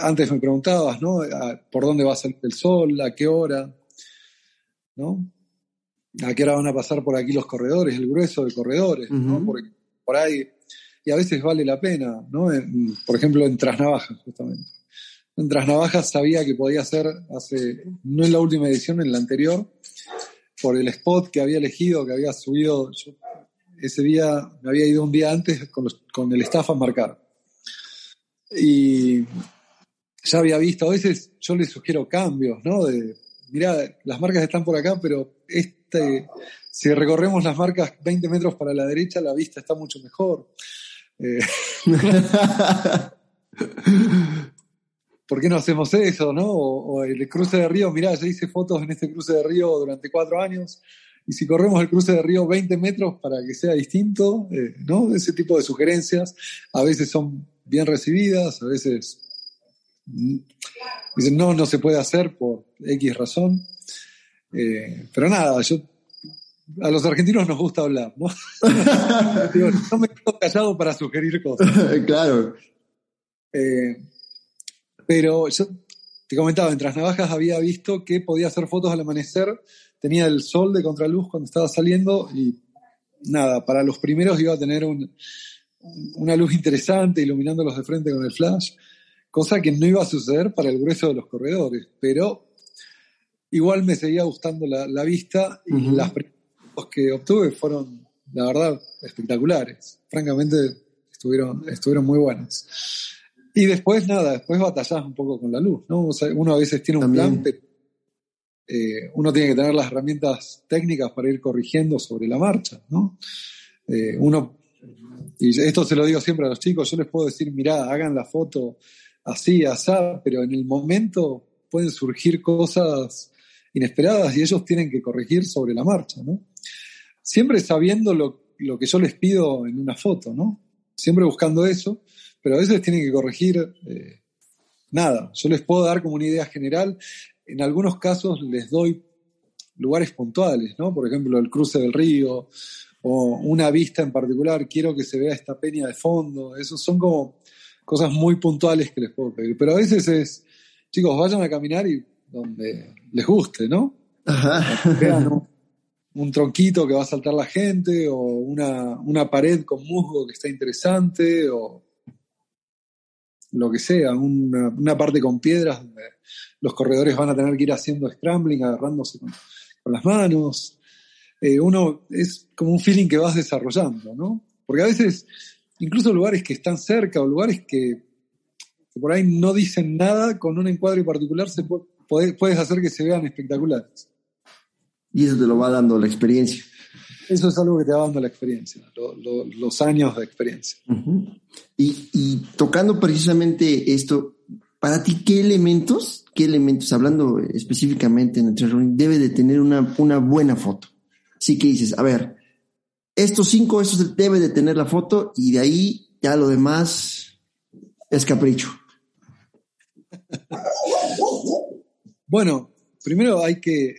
[SPEAKER 2] antes me preguntabas, ¿no? ¿Por dónde va a salir el sol? ¿A qué hora? ¿No? ¿A qué hora van a pasar por aquí los corredores, el grueso de corredores? ¿no? Porque por ahí, y a veces vale la pena, ¿no? por ejemplo, en Trasnavajas, justamente. En Trasnavajas sabía que podía ser hace, no en la última edición, en la anterior, por el spot que había elegido, que había subido, ese día me había ido un día antes con, con el staff a marcar. Y ya había visto, a veces yo les sugiero cambios, ¿no? De, mirá, las marcas están por acá, pero este, si recorremos las marcas 20 metros para la derecha, la vista está mucho mejor. Eh, ¿Por qué no hacemos eso, no? O, el cruce de río, mirá, ya hice fotos en este cruce de río durante cuatro años, y si corremos el cruce de río 20 metros para que sea distinto, eh, ¿no? Ese tipo de sugerencias a veces son bien recibidas, a veces Dicen, no, no se puede hacer por X razón. Eh, pero nada, yo a los argentinos nos gusta hablar, ¿no? no me quedo callado para sugerir cosas.
[SPEAKER 1] claro.
[SPEAKER 2] Eh, pero yo te comentaba, en Trasnavajas había visto que podía hacer fotos al amanecer, tenía el sol de contraluz cuando estaba saliendo y nada, para los primeros iba a tener una luz interesante iluminándolos de frente con el flash cosa que no iba a suceder para el grueso de los corredores, pero igual me seguía gustando la, vista y las fotos que obtuve fueron, la verdad, espectaculares. Francamente, estuvieron, estuvieron muy buenas. Y después, nada, después batallás un poco con la luz, ¿no? uno a veces tiene un plan, pero eh, uno tiene que tener las herramientas técnicas para ir corrigiendo sobre la marcha, ¿no? Eh, uno, y esto se lo digo siempre a los chicos, yo les puedo decir, mirá, hagan la foto así, asá, pero en el momento pueden surgir cosas inesperadas y ellos tienen que corregir sobre la marcha, ¿no? Siempre sabiendo lo, que yo les pido en una foto, ¿no? Siempre buscando eso, pero a veces tienen que corregir eh, nada. Yo les puedo dar como una idea general. En algunos casos les doy lugares puntuales, ¿no? Por ejemplo, el cruce del río o una vista en particular. Quiero que se vea esta peña de fondo. Esos son como cosas muy puntuales que les puedo pedir. Pero a veces es, chicos, vayan a caminar y donde les guste, ¿no? Ajá. un, tronquito que va a saltar la gente, o una, pared con musgo que está interesante, o lo que sea, una, parte con piedras donde los corredores van a tener que ir haciendo scrambling, agarrándose con, las manos. Eh, uno es como un feeling que vas desarrollando, ¿no? Porque a veces incluso lugares que están cerca o lugares que, por ahí no dicen nada, con un encuadre particular se puede, puedes hacer que se vean espectaculares.
[SPEAKER 1] Y eso te lo va dando la experiencia.
[SPEAKER 2] Eso es algo que te va dando la experiencia, los años de experiencia.
[SPEAKER 1] y, tocando precisamente esto, para ti, ¿qué elementos, qué elementos, hablando específicamente en el debe de tener una, una buena foto? Sí que dices, a ver, estos cinco, eso debe de tener la foto y de ahí ya lo demás es capricho.
[SPEAKER 2] Bueno, primero hay que,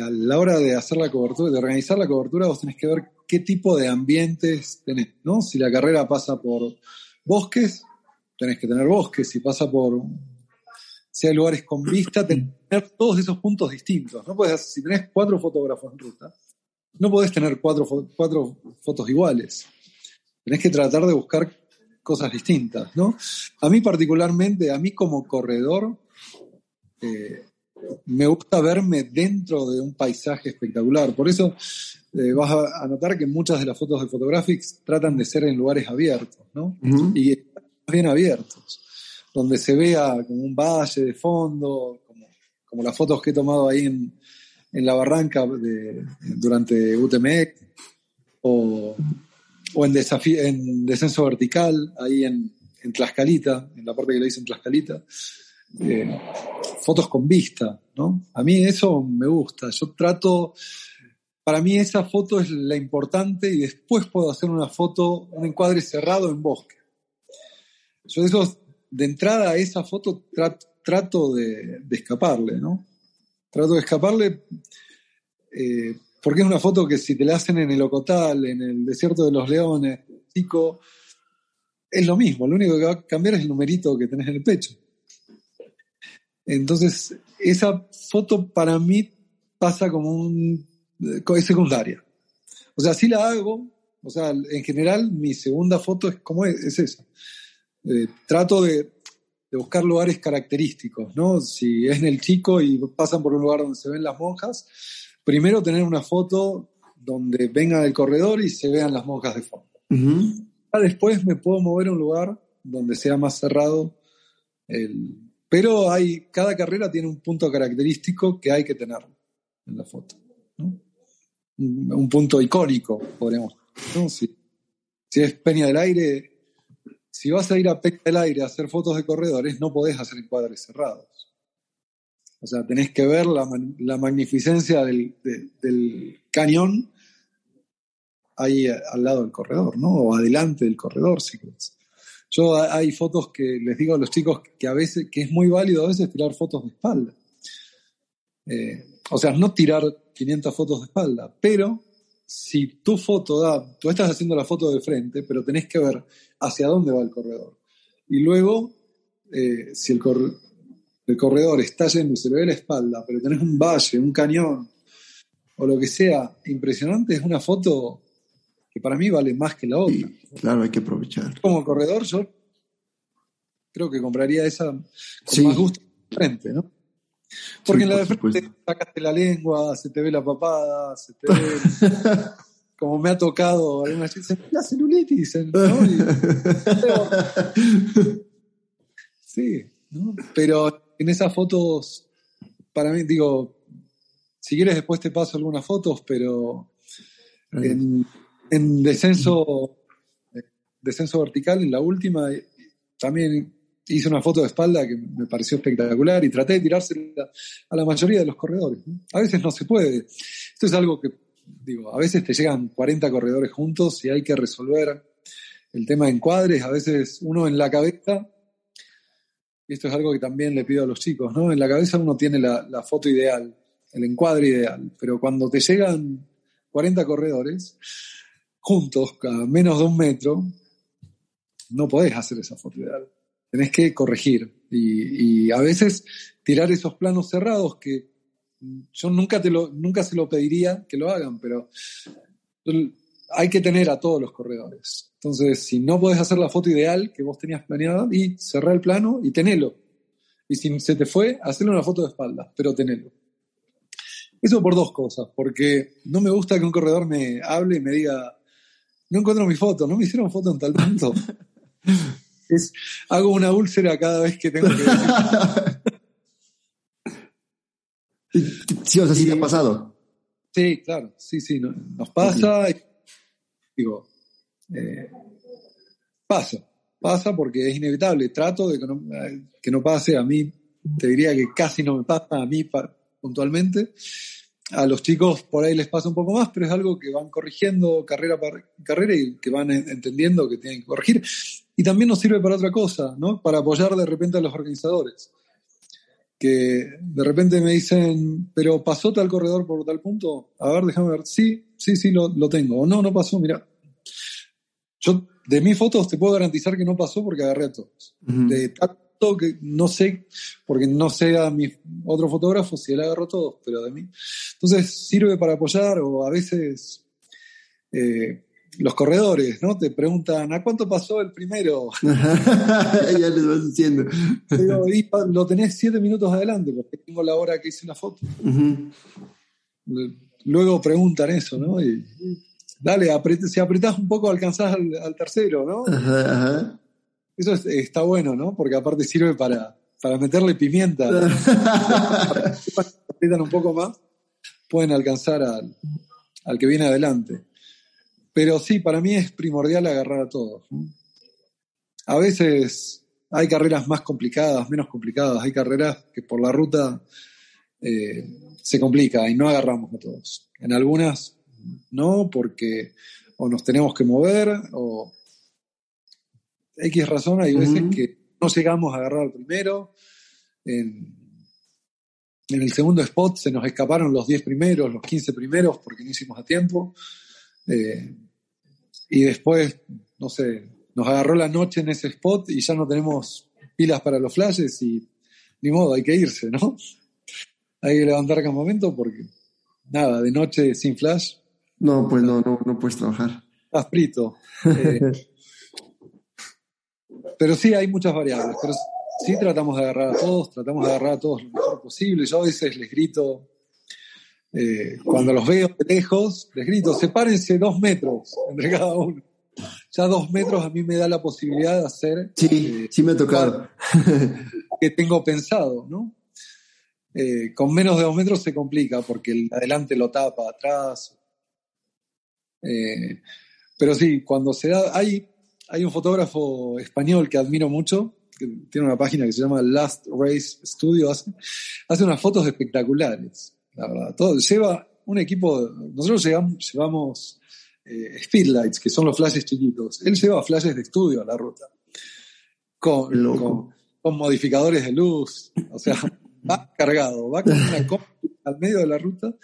[SPEAKER 2] a la hora de hacer la cobertura, de organizar la cobertura, vos tenés que ver qué tipo de ambientes tenés, ¿no? Si la carrera pasa por bosques, tenés que tener bosques. Si pasa por, si hay lugares con vista, tener todos esos puntos distintos. No puedes, si tenés cuatro fotógrafos en ruta, no podés tener cuatro, cuatro fotos iguales. Tenés que tratar de buscar cosas distintas, ¿no? A mí particularmente, a mí como corredor, eh, me gusta verme dentro de un paisaje espectacular. Por eso eh, vas a notar que muchas de las fotos de Photographics tratan de ser en lugares abiertos, ¿no? Y bien abiertos, donde se vea como un valle de fondo, como, como las fotos que he tomado ahí en, en la barranca de, durante UTMX o, o en, en descenso vertical, ahí en, en, Tlaxcalita, en la parte que le dicen Tlaxcalita. Eh, fotos con vista, ¿no? A mí eso me gusta. Yo trato, para mí esa foto es la importante y después puedo hacer una foto, un encuadre cerrado en bosque. Yo eso, de entrada a esa foto trato, de, de escaparle, ¿no? Trato de escaparle, eh, porque es una foto que si te la hacen en el Ocotal, en el desierto de los leones, chico, es lo mismo, lo único que va a cambiar es el numerito que tenés en el pecho. Entonces, esa foto para mí pasa como un... es secundaria. O sea, sí la hago, o sea, en general mi segunda foto es como es esa. Eh, trato de, de, buscar lugares característicos, ¿no? Si es en el chico y pasan por un lugar donde se ven las monjas, primero tener una foto donde venga el corredor y se vean las monjas de fondo. Después me puedo mover a un lugar donde sea más cerrado. El... Pero hay, cada carrera tiene un punto característico que hay que tener en la foto. ¿no? Un punto icónico, podríamos si, es Peña del Aire, si vas a ir a Peña del Aire a hacer fotos de corredores, no podés hacer encuadres cerrados. O sea, tenés que ver la, magnificencia del, cañón ahí al lado del corredor, ¿no? O adelante del corredor, si querés. Yo hay fotos que les digo a los chicos que a veces, que es muy válido a veces tirar fotos de espalda. Eh, o sea, no tirar 500 fotos de espalda, pero si tu foto da, tú estás haciendo la foto de frente, pero tenés que ver hacia dónde va el corredor. Y luego, eh, si el, el, corredor está yendo y se le ve la espalda, pero tenés un valle, un cañón, o lo que sea impresionante, es una foto que para mí vale más que la otra.
[SPEAKER 1] claro, hay que aprovechar.
[SPEAKER 2] Como corredor, yo creo que compraría esa con más gusto de frente, ¿no? Porque en la de frente sacaste la lengua, se te ve la papada, se te ve. como me ha tocado, se la celulitis, sí, ¿no? Pero en esas fotos, para mí, digo, si quieres después te paso algunas fotos, pero en, en descenso, descenso vertical, en la última, también hice una foto de espalda que me pareció espectacular y traté de tirársela a la mayoría de los corredores. A veces no se puede. Esto es algo que, digo, a veces te llegan 40 corredores juntos y hay que resolver el tema de encuadres. A veces uno en la cabeza, y esto es algo que también le pido a los chicos, ¿no? En la cabeza uno tiene la, foto ideal, el encuadre ideal, pero cuando te llegan 40 corredores juntos, a menos de un metro, no podés hacer esa foto ideal tenés que corregir. Y, a veces tirar esos planos cerrados que yo nunca, te lo, nunca se lo pediría que lo hagan, pero hay que tener a todos los corredores. Entonces, si no podés hacer la foto ideal que vos tenías planeada, y cerrar el plano y tenelo. Y si se te fue, hacerle una foto de espalda, pero tenelo. Eso por dos cosas, porque no me gusta que un corredor me hable y me diga, no encuentro mi foto, no me hicieron foto en tal punto. Es, hago una úlcera cada vez que tengo que
[SPEAKER 1] Sí, o sea, sí te ha pasado.
[SPEAKER 2] Sí, claro, sí, sí, nos pasa. digo, eh, pasa, pasa porque es inevitable. Trato de que no, que no, pase a mí, te diría que casi no me pasa a mí puntualmente. A los chicos por ahí les pasa un poco más, pero es algo que van corrigiendo carrera por carrera y que van entendiendo que tienen que corregir. Y también nos sirve para otra cosa, ¿no? Para apoyar de repente a los organizadores. Que de repente me dicen, pero pasó tal corredor por tal punto. A ver, déjame ver. Sí, sí, sí, lo, lo tengo. O no, no pasó, mira. Yo de mis fotos te puedo garantizar que no pasó porque agarré a todos. De tanto que no sé, porque no sé a mi otro fotógrafo si él agarró todos, pero de mí. Entonces sirve para apoyar o a veces eh, los corredores, ¿no? Te preguntan, ¿a cuánto pasó el primero?
[SPEAKER 1] ya les vas diciendo.
[SPEAKER 2] lo tenés siete minutos adelante, porque tengo la hora que hice la foto. Luego preguntan eso, ¿no? Y, dale, si apretás un poco alcanzás al, tercero, ¿no? Eso está bueno, ¿no? Porque aparte sirve para, para meterle pimienta. apretan un poco más, pueden alcanzar al, al que viene adelante. Pero sí, para mí es primordial agarrar a todos. A veces hay carreras más complicadas, menos complicadas, hay carreras que por la ruta eh, se complica y no agarramos a todos. En algunas no, porque o nos tenemos que mover o X razón, hay veces que no llegamos a agarrar al primero. En, el segundo spot se nos escaparon los 10 primeros, los 15 primeros, porque no hicimos a tiempo. Eh, y después, no sé, nos agarró la noche en ese spot y ya no tenemos pilas para los flashes y ni modo, hay que irse, ¿no? Hay que levantar campamento porque, nada, de noche sin flash.
[SPEAKER 1] No, pues no, no, no puedes trabajar.
[SPEAKER 2] Estás frito. Eh, pero sí hay muchas variables. Pero sí tratamos de agarrar a todos, tratamos de agarrar a todos lo mejor posible. Yo a veces les grito, eh, cuando los veo de lejos, les grito, sepárense dos metros entre cada uno. Ya dos metros a mí me da la posibilidad de hacer.
[SPEAKER 1] Sí,
[SPEAKER 2] eh,
[SPEAKER 1] sí me ha tocado.
[SPEAKER 2] que tengo pensado, ¿no? Eh, con menos de dos metros se complica porque el adelante lo tapa atrás. Pero sí, cuando se da, hay, hay un fotógrafo español que admiro mucho, que tiene una página que se llama Last Race Studio, hace, hace unas fotos espectaculares, la verdad. Todo, lleva un equipo, nosotros llevamos, llevamos eh, speedlights, que son los flashes chiquitos. Él lleva flashes de estudio a la ruta. Con, con, con modificadores de luz, o sea, va cargado, va con una al medio de la ruta.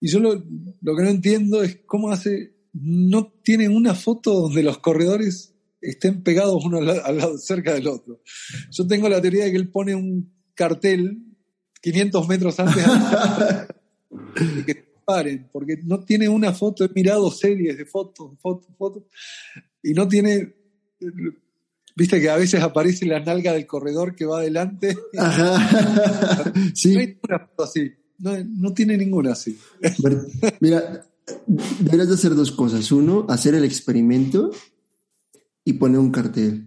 [SPEAKER 2] Y yo lo, lo, que no entiendo es cómo hace, no tiene una foto donde los corredores estén pegados uno al, al lado, cerca del otro. Yo tengo la teoría de que él pone un cartel 500 metros antes de que paren, porque no tiene una foto, he mirado series de fotos, fotos, fotos, y no tiene Viste que a veces aparece la nalga del corredor que va adelante.
[SPEAKER 1] Ajá. sí.
[SPEAKER 2] No hay ninguna foto así. No, no, tiene ninguna así.
[SPEAKER 1] Mira, deberías de hacer dos cosas. Uno, hacer el experimento y poner un cartel.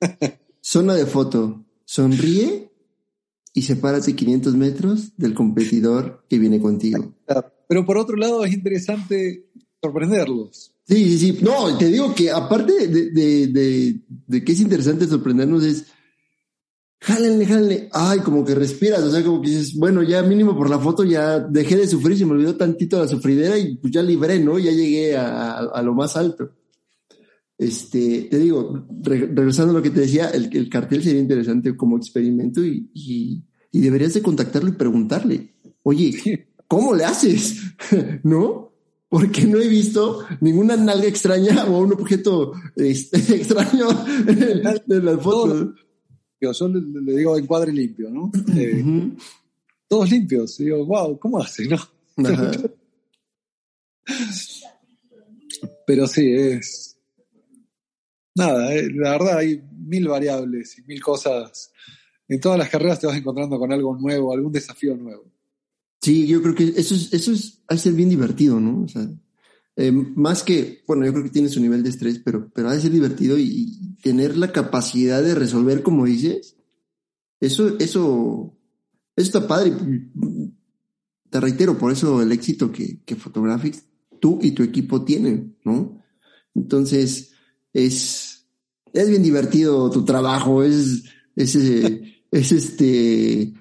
[SPEAKER 1] Zona de foto. Sonríe y sepárate 500 metros del competidor que viene contigo.
[SPEAKER 2] Pero por otro lado es interesante sorprenderlos.
[SPEAKER 1] Sí, sí, sí. No, te digo que aparte de, de, de, de que es interesante sorprendernos es, jálenle, jálenle. Ay, como que respiras, o sea, como que dices, bueno, ya mínimo por la foto ya dejé de sufrir, se me olvidó tantito la sufridera y pues ya libré, ¿no? Ya llegué a, a lo más alto. Este, te digo, re, regresando a lo que te decía, el, el cartel sería interesante como experimento y, y, y deberías de contactarlo y preguntarle, oye, ¿cómo le haces? ¿No? porque no he visto ninguna nalga extraña o un objeto este, extraño en, en las fotos.
[SPEAKER 2] Yo le, le, digo encuadre limpio, ¿no? Eh, uh -huh. Todos limpios. Y digo, wow, ¿cómo hace, no? Pero sí, es. Nada, eh, la verdad hay mil variables y mil cosas. En todas las carreras te vas encontrando con algo nuevo, algún desafío nuevo.
[SPEAKER 1] Sí, yo creo que eso es, eso es, ha de ser bien divertido, ¿no? O sea, eh, más que, bueno, yo creo que tiene su nivel de estrés, pero, pero ha de ser divertido y, y, tener la capacidad de resolver, como dices, eso, eso, eso está padre. Te reitero, por eso el éxito que, que Photographics, tú y tu equipo tienen, ¿no? Entonces, es, es bien divertido tu trabajo, es, es, es este,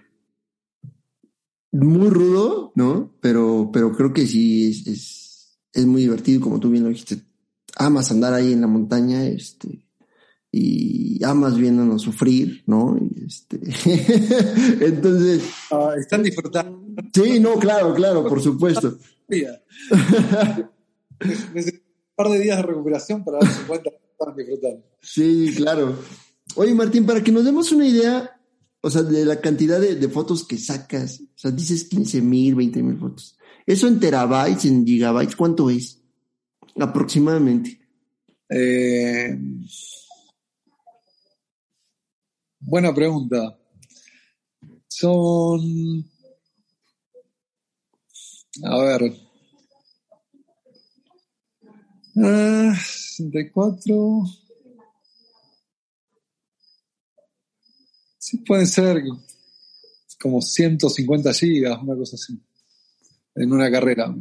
[SPEAKER 1] muy rudo, ¿no? Pero, pero creo que sí es, es, es, muy divertido, como tú bien lo dijiste. Amas andar ahí en la montaña, este, y amas viéndonos sufrir, ¿no? Y este, entonces.
[SPEAKER 2] Uh, están disfrutando.
[SPEAKER 1] Sí, no, claro, claro, por supuesto.
[SPEAKER 2] un par de días de recuperación para darse cuenta disfrutando.
[SPEAKER 1] Sí, claro. Oye, Martín, para que nos demos una idea, o sea, de la cantidad de, de, fotos que sacas. O sea, dices 15 mil, 20 mil fotos. Eso en terabytes, en gigabytes, ¿cuánto es? Aproximadamente.
[SPEAKER 2] Eh, buena pregunta. Son. A ver. Uh, 64. Sí, pueden ser como 150 gigas, una cosa así, en una carrera.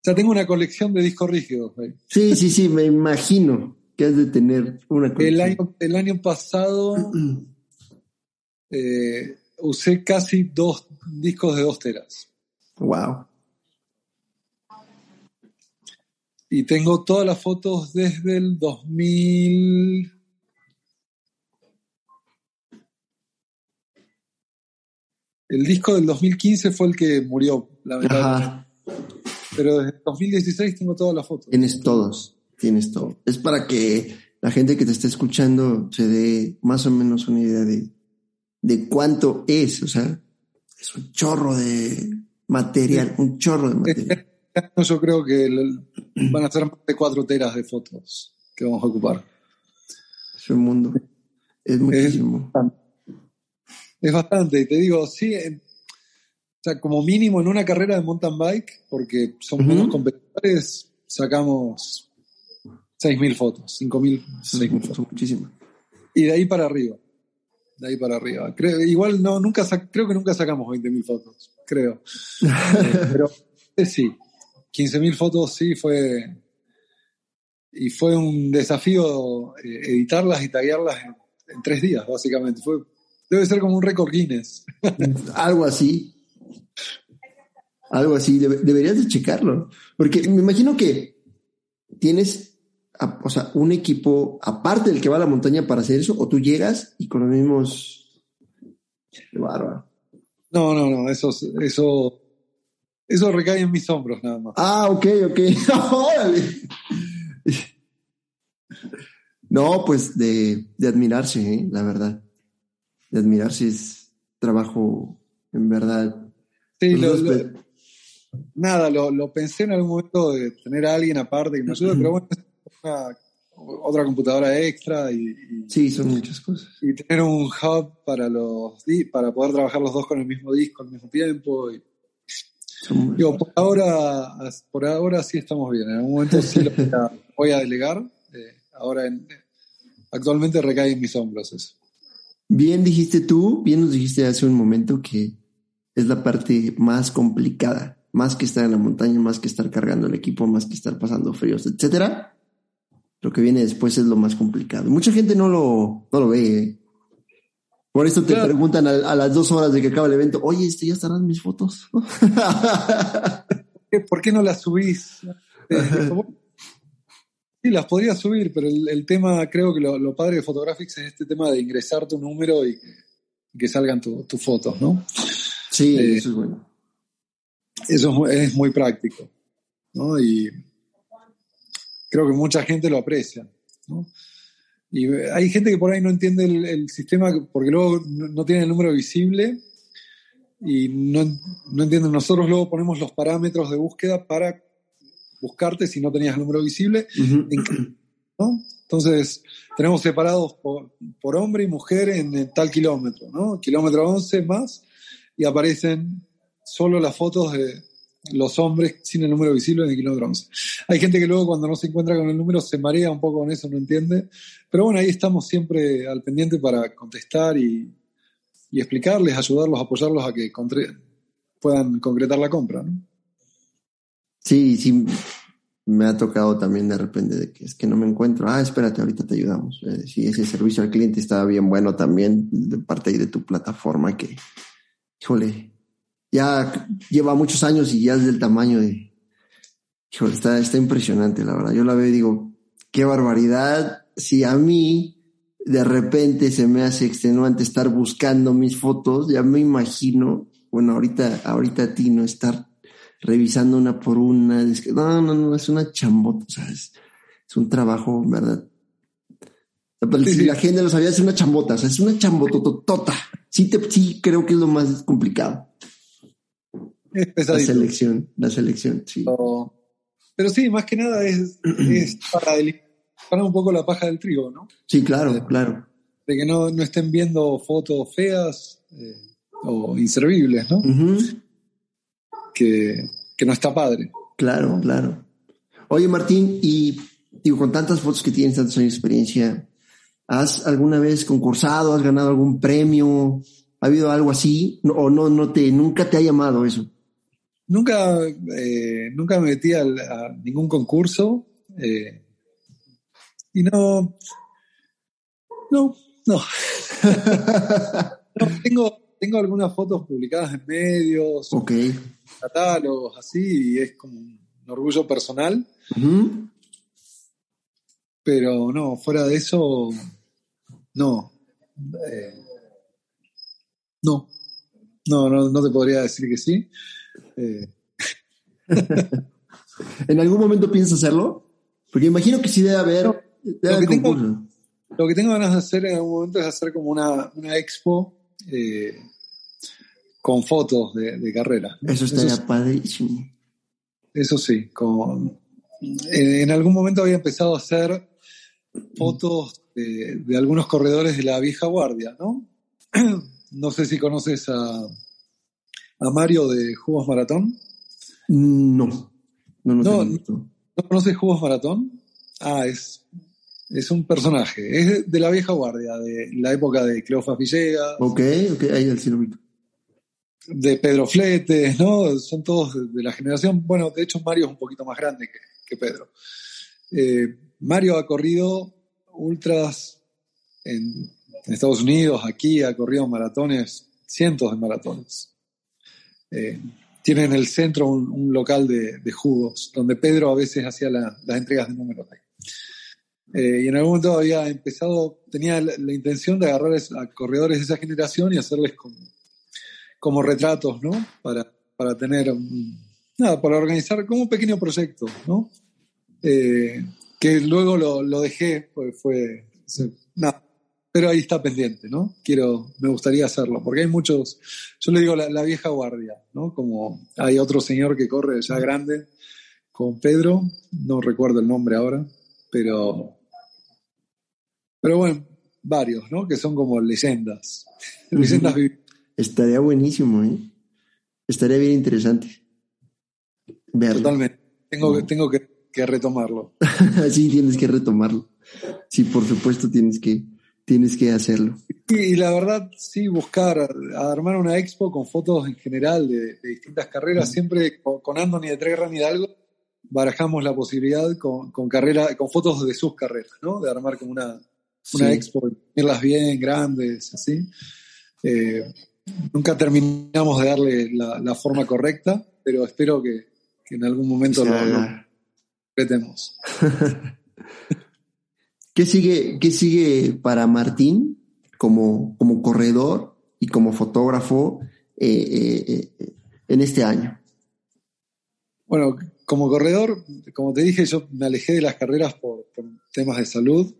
[SPEAKER 2] Sea, tengo una colección de discos rígidos.
[SPEAKER 1] Sí, sí, sí, me imagino que has de tener una colección.
[SPEAKER 2] El año, el año pasado eh, usé casi dos discos de dos teras.
[SPEAKER 1] Wow.
[SPEAKER 2] Y tengo todas las fotos desde el 2000. El disco del 2015 fue el que murió, lamentablemente. Pero desde el 2016 tengo todas las fotos.
[SPEAKER 1] Tienes todos, tienes todo. Es para que la gente que te esté escuchando se dé más o menos una idea de, de cuánto es, o sea, es un chorro de material, un chorro de material.
[SPEAKER 2] Yo creo que van a ser más de cuatro teras de fotos que vamos a ocupar.
[SPEAKER 1] Es un mundo. Es muchísimo.
[SPEAKER 2] Es bastante, y te digo, sí, o sea, como mínimo en una carrera de mountain bike, porque son uh competidores, sacamos 6.000 fotos, 5.000, 6.000 fotos.
[SPEAKER 1] Muchísimo.
[SPEAKER 2] Y de ahí para arriba. De ahí para arriba. Creo, igual no, nunca creo que nunca sacamos 20.000 fotos, creo. Pero eh, sí, 15.000 fotos sí fue. Y fue un desafío eh, editarlas y taguearlas en, en, tres días, básicamente. Fue, debe ser como un récord Guinness.
[SPEAKER 1] Algo así. Algo así. deberías de checarlo. Porque me imagino que tienes o sea, un equipo aparte del que va a la montaña para hacer eso, o tú llegas y con los mismos. Qué bárbaro.
[SPEAKER 2] No, no, no, eso, eso, eso recae en mis hombros nada más.
[SPEAKER 1] Ah, ok, ok. no, pues de, de admirarse, ¿eh? la verdad. De admirarse es trabajo, en verdad.
[SPEAKER 2] Sí, lo, nada, lo, lo, pensé en algún momento de tener a alguien aparte que me ayude, pero bueno, otra computadora extra y,
[SPEAKER 1] sí, son muchas cosas.
[SPEAKER 2] Y tener un hub para los para poder trabajar los dos con el mismo disco al mismo tiempo. Y, digo, por ahora, por ahora sí estamos bien. En algún momento sí lo voy a, delegar. Eh, ahora actualmente recae en mis hombros eso.
[SPEAKER 1] Bien dijiste tú, bien nos dijiste hace un momento que es la parte más complicada, más que estar en la montaña, más que estar cargando el equipo, más que estar pasando fríos, etcétera lo que viene después es lo más complicado. Mucha gente no lo, no lo ve. ¿eh? Por eso te preguntan a, las dos horas de que acaba el evento, oye, este, ¿ya estarán mis fotos?
[SPEAKER 2] ¿Por qué no las subís? Sí, las podría subir, pero el, tema, creo que lo, padre de Photographics es este tema de ingresar tu número y que salgan tus fotos, ¿no?
[SPEAKER 1] Sí, eh, eso es bueno.
[SPEAKER 2] Eso es, es muy práctico, ¿no? Y creo que mucha gente lo aprecia. Y hay gente que por ahí no entiende el, sistema porque luego no, tiene el número visible y no, no entienden. Nosotros luego ponemos los parámetros de búsqueda para buscarte si no tenías el número visible. Entonces, tenemos separados por, por, hombre y mujer en tal kilómetro, ¿no? Kilómetro 11 más, y aparecen solo las fotos de, los hombres sin el número visible en el kilómetro 11. Hay gente que luego cuando no se encuentra con el número se marea un poco con eso, no entiende. Pero bueno, ahí estamos siempre al pendiente para contestar y, explicarles, ayudarlos, apoyarlos a que puedan concretar la compra.
[SPEAKER 1] Sí, sí, me ha tocado también de repente de que es que no me encuentro. Ah, espérate, ahorita te ayudamos. Eh, si ese servicio al cliente estaba bien bueno también de parte de tu plataforma que, híjole, ya lleva muchos años y ya es del tamaño de... Híjole, está, está impresionante, la verdad. Yo la veo y digo, qué barbaridad. Si a mí de repente se me hace extenuante estar buscando mis fotos, ya me imagino, bueno, ahorita, ahorita a ti no estar revisando una por una. Es que, no, no, no, es una chambota, o sea, es, un trabajo, ¿verdad? Si la gente lo sabía, es una chambota, o sea, es una chambototota. Sí, te, sí creo que es lo más complicado la selección, la selección, sí.
[SPEAKER 2] Pero, sí, más que nada es, para un poco la paja del trigo, ¿no?
[SPEAKER 1] Sí, claro, claro.
[SPEAKER 2] De que no, estén viendo fotos feas eh, o inservibles, ¿no? que, no está padre.
[SPEAKER 1] Claro, claro. Oye, Martín, y digo, con tantas fotos que tienes, tantos años de experiencia, ¿has alguna vez concursado, has ganado algún premio? ¿Ha habido algo así? ¿O no, no te, nunca te ha llamado eso?
[SPEAKER 2] Nunca, eh, nunca me metí a, ningún concurso eh, y no, no, no. tengo, tengo algunas fotos publicadas en medios, catálogos, así, y es como un orgullo personal. Pero no, fuera de eso, no. Eh, no. No, no, no te podría decir que sí. Eh.
[SPEAKER 1] ¿En algún momento piensas hacerlo? Porque imagino que sí debe haber. lo,
[SPEAKER 2] que tengo, ganas de hacer en algún momento es hacer como una, expo eh, con fotos de, carrera.
[SPEAKER 1] Eso estaría padrísimo.
[SPEAKER 2] Eso sí, con, en algún momento había empezado a hacer fotos de, de, algunos corredores de la vieja guardia, ¿no? No sé si conoces a, a Mario de Jugos Maratón.
[SPEAKER 1] No, no,
[SPEAKER 2] no, no, conoces Jugos Maratón? Ah, es, es un personaje, es de la vieja guardia, de la época de Cleofas Villegas.
[SPEAKER 1] Ok, ok, ahí el circuito.
[SPEAKER 2] De Pedro Fletes, ¿no? Son todos de la generación. Bueno, de hecho, Mario es un poquito más grande que, Pedro. Eh, Mario ha corrido ultras en, Estados Unidos, aquí ha corrido maratones, cientos de maratones. Eh, tiene en el centro un, local de, jugos, donde Pedro a veces hacía las entregas de números. Eh, y en algún momento había empezado, tenía la, intención de agarrar a corredores de esa generación y hacerles como, como retratos, ¿no? Para, para tener, nada, para organizar como un pequeño proyecto, ¿no? Eh, que luego lo, lo dejé, pues fue, nada, pero ahí está pendiente, ¿no? Quiero, me gustaría hacerlo, porque hay muchos, yo le digo la, vieja guardia, ¿no? Como hay otro señor que corre ya grande con Pedro, no recuerdo el nombre ahora, pero, pero bueno, varios, ¿no? Que son como leyendas, leyendas
[SPEAKER 1] Estaría buenísimo, ¿eh? Estaría bien interesante.
[SPEAKER 2] Verlo. Totalmente. Tengo, tengo que, que retomarlo.
[SPEAKER 1] sí, tienes que retomarlo. Sí, por supuesto tienes que, tienes que hacerlo.
[SPEAKER 2] Y, la verdad, sí, buscar, armar una expo con fotos en general de, distintas carreras, siempre con, Anthony de Treguerra y algo, barajamos la posibilidad con, con, carrera, con fotos de sus carreras, ¿no? De armar como una, una expo, tenerlas bien grandes, así. Eh, nunca terminamos de darle la, forma correcta, pero espero que, en algún momento lo, repetemos.
[SPEAKER 1] ¿Qué sigue, qué sigue para Martín como, como corredor y como fotógrafo eh, eh, eh, en este año?
[SPEAKER 2] Bueno, como corredor, como te dije, yo me alejé de las carreras por, temas de salud.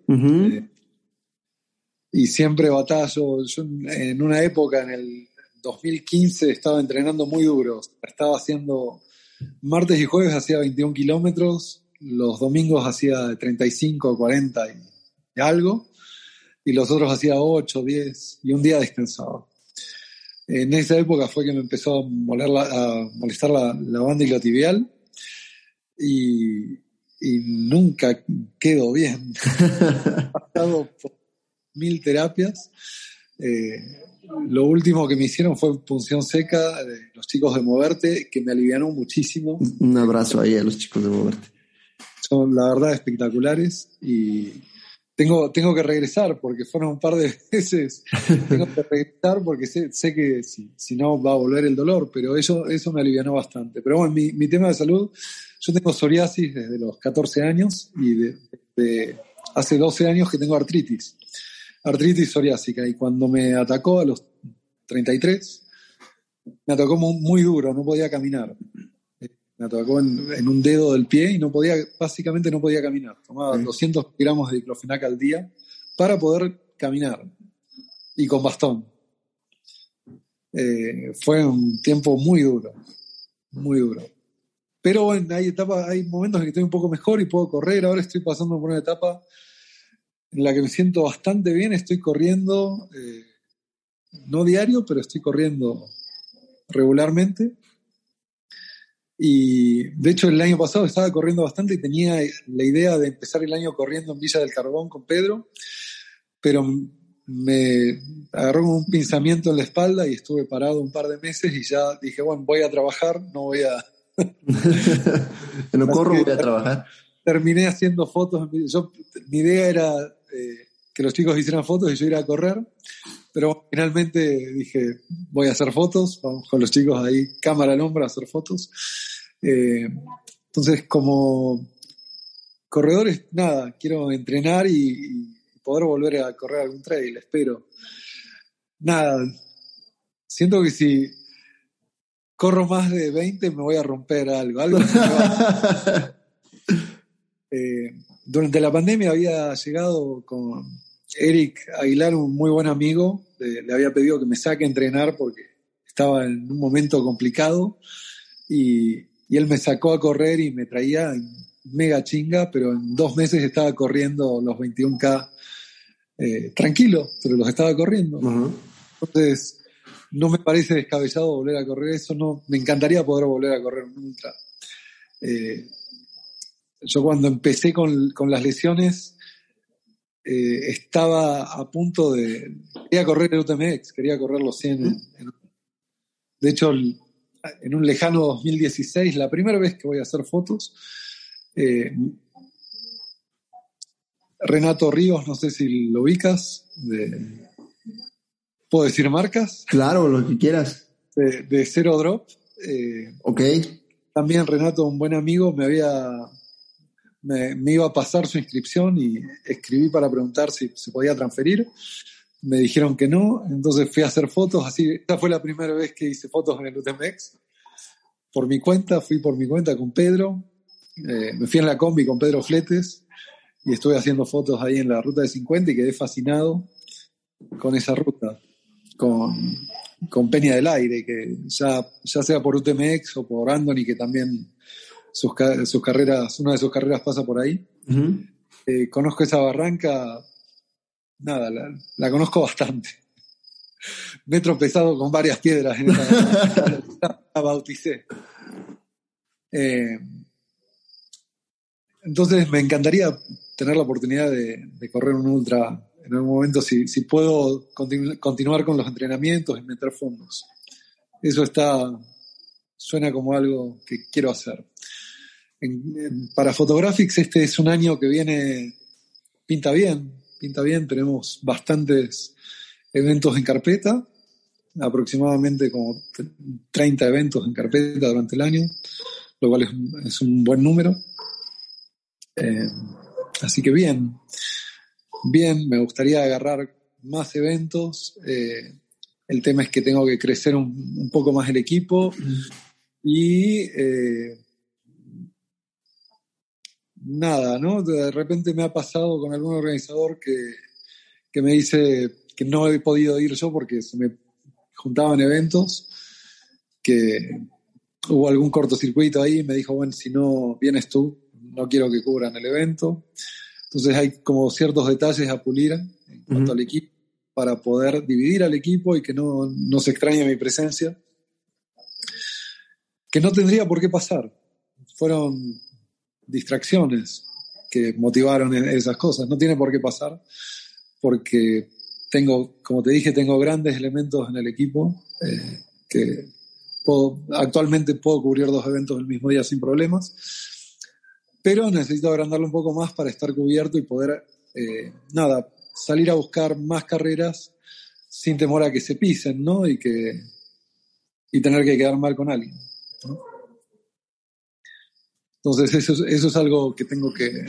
[SPEAKER 2] y siempre batallo. Yo en una época, en el 2015, estaba entrenando muy duro. Estaba haciendo martes y jueves hacía 21 kilómetros los domingos hacía 35, 40 y, algo, y los otros hacía 8, 10, y un día descansaba. En esa época fue que me empezó a, molestar la, la tibial y, nunca quedó bien. He pasado por mil terapias. Eh, lo último que me hicieron fue punción seca de los chicos de Moverte, que me aliviaron muchísimo.
[SPEAKER 1] Un abrazo ahí a los chicos de Moverte
[SPEAKER 2] son la verdad espectaculares y tengo, tengo que regresar porque fueron un par de veces. tengo que regresar porque sé, sé que si, no va a volver el dolor, pero eso, eso me alivianó bastante. Pero bueno, mi, mi tema de salud, yo tengo psoriasis desde los 14 años y de, hace 12 años que tengo artritis. Artritis psoriásica y cuando me atacó a los 33, me atacó muy, muy duro, no podía caminar me atacó en, un dedo del pie y no podía, básicamente no podía caminar. Tomaba 200 gramos de diclofenac al día para poder caminar y con bastón. Eh, fue un tiempo muy duro, muy duro. Pero bueno, hay etapas, hay momentos en que estoy un poco mejor y puedo correr. Ahora estoy pasando por una etapa en la que me siento bastante bien. Estoy corriendo, eh, no diario, pero estoy corriendo regularmente. Y de hecho el año pasado estaba corriendo bastante y tenía la idea de empezar el año corriendo en Villa del Carbón con Pedro, pero me agarró un pinzamiento en la espalda y estuve parado un par de meses y ya dije, bueno, voy a trabajar, no voy a...
[SPEAKER 1] no corro, voy a trabajar.
[SPEAKER 2] Terminé haciendo fotos. Yo, mi idea era eh, que los chicos hicieran fotos y yo iba a correr, pero finalmente dije, voy a hacer fotos, vamos con los chicos ahí, cámara al hombro a hacer fotos. Eh, entonces, como corredores, nada, quiero entrenar y, poder volver a correr algún trail, espero. Nada, siento que si corro más de 20 me voy a romper algo. algo eh, durante la pandemia había llegado con Eric Aguilar, un muy buen amigo, le, le había pedido que me saque a entrenar porque estaba en un momento complicado y, y él me sacó a correr y me traía en mega chinga, pero en dos meses estaba corriendo los 21K eh, tranquilo, pero los estaba corriendo. Entonces, no me parece descabellado volver a correr eso, no, me encantaría poder volver a correr un ultra. Eh, yo cuando empecé con, con las lesiones, eh, estaba a punto de... Quería correr el UTMX, quería correr los 100. de hecho, en un lejano 2016, la primera vez que voy a hacer fotos, eh, Renato Ríos, no sé si lo ubicas, de, ¿puedo decir marcas?
[SPEAKER 1] Claro, lo que quieras.
[SPEAKER 2] De, de Zero Drop. Eh,
[SPEAKER 1] ok.
[SPEAKER 2] También Renato, un buen amigo, me había me, iba a pasar su inscripción y escribí para preguntar si se podía transferir. Me dijeron que no, entonces fui a hacer fotos, así, esta fue la primera vez que hice fotos en el UTMX. Por mi cuenta, fui por mi cuenta con Pedro, eh, me fui en la combi con Pedro Fletes y estuve haciendo fotos ahí en la ruta de 50 y quedé fascinado con esa ruta, con, con Peña del Aire, que ya, ya sea por UTMX o por Andoni, que también sus, sus carreras, una de sus carreras pasa por ahí. Uh -huh. eh, conozco esa barranca, nada, la, la, conozco bastante. Me he tropezado con varias piedras en esa la, la bauticé. Eh, entonces me encantaría tener la oportunidad de, de, correr un ultra en algún momento si, si puedo continu continuar con los entrenamientos y meter fondos. Eso está, suena como algo que quiero hacer. Para Photographics este es un año que viene, pinta bien, pinta bien, tenemos bastantes eventos en carpeta, aproximadamente como 30 eventos en carpeta durante el año, lo cual es, es un buen número. Eh, así que bien, bien, me gustaría agarrar más eventos. Eh, el tema es que tengo que crecer un, un poco más el equipo y eh, nada, ¿no? De repente me ha pasado con algún organizador que, que me dice que no he podido ir yo porque se me juntaban eventos, que hubo algún cortocircuito ahí y me dijo, bueno, si no vienes tú, no quiero que cubran el evento. Entonces hay como ciertos detalles a pulir en cuanto uh -huh. al equipo para poder dividir al equipo y que no, no se extrañe mi presencia. Que no tendría por qué pasar. Fueron distracciones que motivaron esas cosas. No tiene por qué pasar porque tengo, como te dije, tengo grandes elementos en el equipo eh, que actualmente puedo cubrir dos eventos el mismo día sin problemas pero necesito agrandarlo un poco más para estar cubierto y poder, eh, nada, salir a buscar más carreras sin temor a que se pisen, ¿no? Y que y tener que quedar mal con alguien. Entonces eso, eso, es algo que tengo que,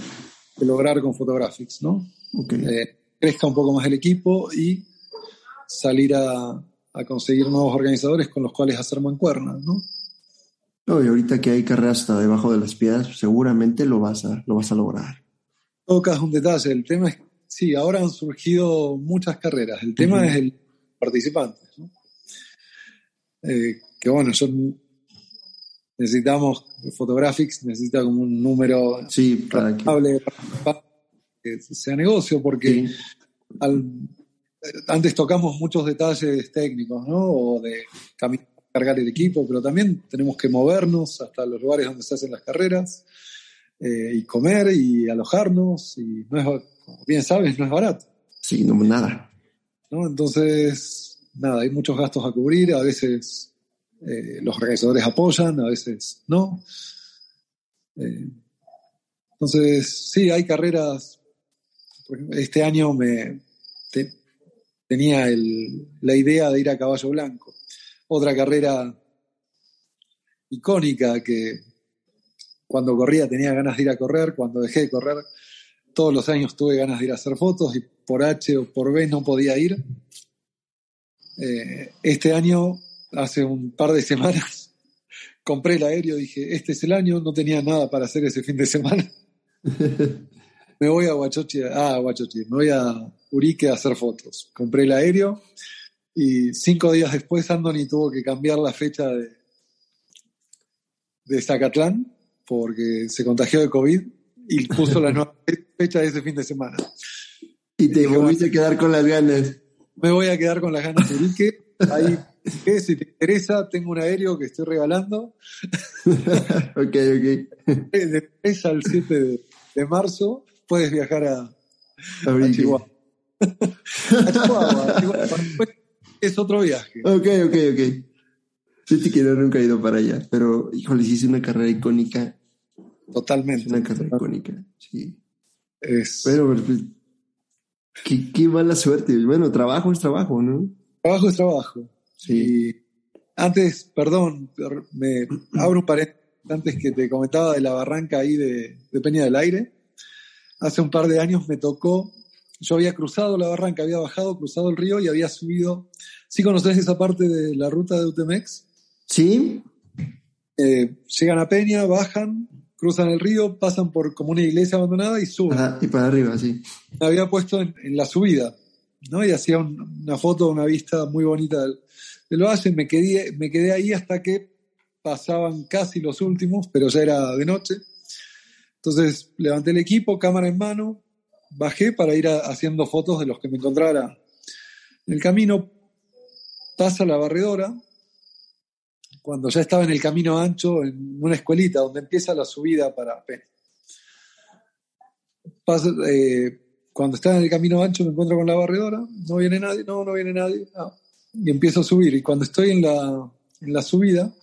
[SPEAKER 2] que lograr con Photographics, ¿no?
[SPEAKER 1] Okay.
[SPEAKER 2] Eh, crezca un poco más el equipo y salir a, a conseguir nuevos organizadores con los cuales hacer mancuernas, ¿no?
[SPEAKER 1] No, y ahorita que hay carreras hasta debajo de las piedras, seguramente lo vas a, lo vas a lograr.
[SPEAKER 2] Tocas un detalle. El tema es, sí, ahora han surgido muchas carreras. El tema uh -huh. es el participante. ¿no? Eh, que bueno, yo necesitamos Photographics, necesita como un número
[SPEAKER 1] sí, para que...
[SPEAKER 2] para que sea negocio, porque sí. al, antes tocamos muchos detalles técnicos, ¿no? O de caminar cargar el equipo, pero también tenemos que movernos hasta los lugares donde se hacen las carreras eh, y comer y alojarnos y no es, como bien sabes, no es barato.
[SPEAKER 1] Sí, no, nada.
[SPEAKER 2] ¿No? Entonces, nada, hay muchos gastos a cubrir, a veces eh, los organizadores apoyan, a veces no. Eh, entonces, sí, hay carreras. Este año me te, tenía la idea de ir a caballo blanco otra carrera icónica que cuando corría tenía ganas de ir a correr, cuando dejé de correr todos los años tuve ganas de ir a hacer fotos y por H o por B no podía ir. Eh, este año, hace un par de semanas, compré el aéreo, dije, este es el año, no tenía nada para hacer ese fin de semana. me voy a Huachochi, ah, Huachochi, me voy a, Urique a hacer fotos. Compré el aéreo y cinco días después Andoni tuvo que cambiar la fecha de, de Zacatlán porque se contagió de COVID y puso la nueva fecha de ese fin de semana.
[SPEAKER 1] Y te volviste a quedar con las ganas.
[SPEAKER 2] Me voy a quedar con las ganas de Urique. Ahí, si te interesa, tengo un aéreo que estoy regalando.
[SPEAKER 1] ok, ok.
[SPEAKER 2] De 3 al 7 de, marzo puedes viajar a, a Chihuahua. a Chihuahua, a Chihuahua. Es otro viaje.
[SPEAKER 1] Ok, ok, ok. Yo te quiero nunca he ido para allá, pero híjole, es una carrera icónica.
[SPEAKER 2] Totalmente.
[SPEAKER 1] Una carrera icónica, sí.
[SPEAKER 2] Es...
[SPEAKER 1] Pero, pues, qué, qué mala suerte. Bueno, trabajo es trabajo, ¿no?
[SPEAKER 2] Trabajo es trabajo. Sí. antes, perdón, me abro un paréntesis antes que te comentaba de la barranca ahí de, de Peña del Aire. Hace un par de años me tocó, yo había cruzado la barranca, había bajado, cruzado el río y había subido. ¿Sí conoces esa parte de la ruta de Utemex?
[SPEAKER 1] Sí.
[SPEAKER 2] Eh, llegan a Peña, bajan, cruzan el río, pasan por como una iglesia abandonada y suben.
[SPEAKER 1] y para arriba, sí.
[SPEAKER 2] Me había puesto en, la subida, ¿no? Y hacía una foto, una vista muy bonita del, del valle. Me quedé, me quedé ahí hasta que pasaban casi los últimos, pero ya era de noche. Entonces levanté el equipo, cámara en mano, bajé para ir haciendo fotos de los que me encontrara. En el camino pasa la barredora, cuando ya estaba en el camino ancho, en una escuelita donde empieza la subida para Peña. Eh, cuando estaba en el camino ancho me encuentro con la barredora, no viene nadie, no, no viene nadie, ah, y empiezo a subir. Y cuando estoy en la, en la subida,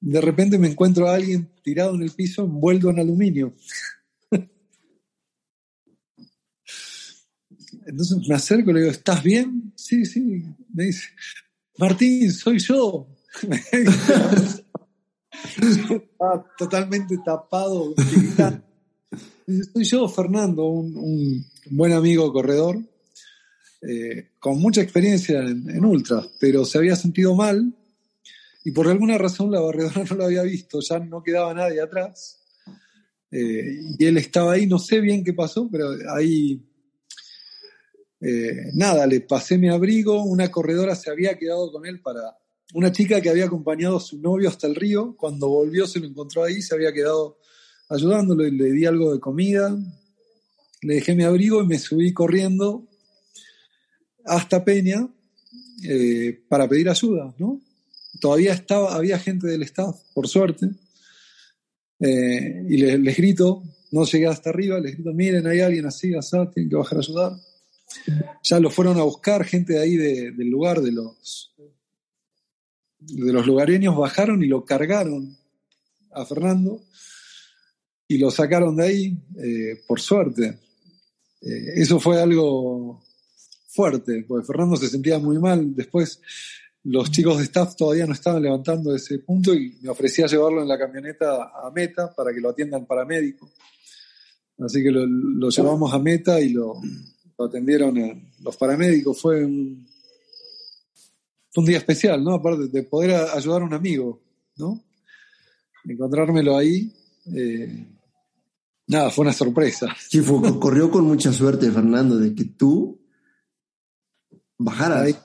[SPEAKER 2] de repente me encuentro a alguien tirado en el piso envuelto en aluminio. Entonces me acerco y le digo, ¿estás bien? Sí, sí. Me dice, Martín, soy yo. totalmente tapado. Soy yo, Fernando, un, buen amigo corredor, eh, con mucha experiencia en, ultras, pero se había sentido mal y por alguna razón la barredora no lo había visto, ya no quedaba nadie atrás. Eh, y él estaba ahí, no sé bien qué pasó, pero ahí eh, nada, le pasé mi abrigo, una corredora se había quedado con él para... Una chica que había acompañado a su novio hasta el río, cuando volvió se lo encontró ahí, se había quedado ayudándolo y le di algo de comida, le dejé mi abrigo y me subí corriendo hasta Peña eh, para pedir ayuda, ¿no? Todavía estaba, había gente del staff, por suerte, eh, y les, grito, no llegué hasta arriba, les grito, miren, hay alguien así, así, tienen que bajar a ayudar. Ya lo fueron a buscar gente de ahí del lugar, de los, de los lugareños, bajaron y lo cargaron a Fernando y lo sacaron de ahí, eh, por suerte. Eh, eso fue algo fuerte, porque Fernando se sentía muy mal. Después los chicos de staff todavía no estaban levantando ese punto y me ofrecía llevarlo en la camioneta a Meta para que lo atiendan paramédico. Así que lo llevamos a Meta y lo, atendieron los paramédicos, fue un, un día especial, ¿no? Aparte de poder ayudar a un amigo, ¿no? Encontrármelo ahí, eh, nada, fue una sorpresa.
[SPEAKER 1] Sí, fue, corrió con mucha suerte, Fernando, de que tú bajaras. Ahí.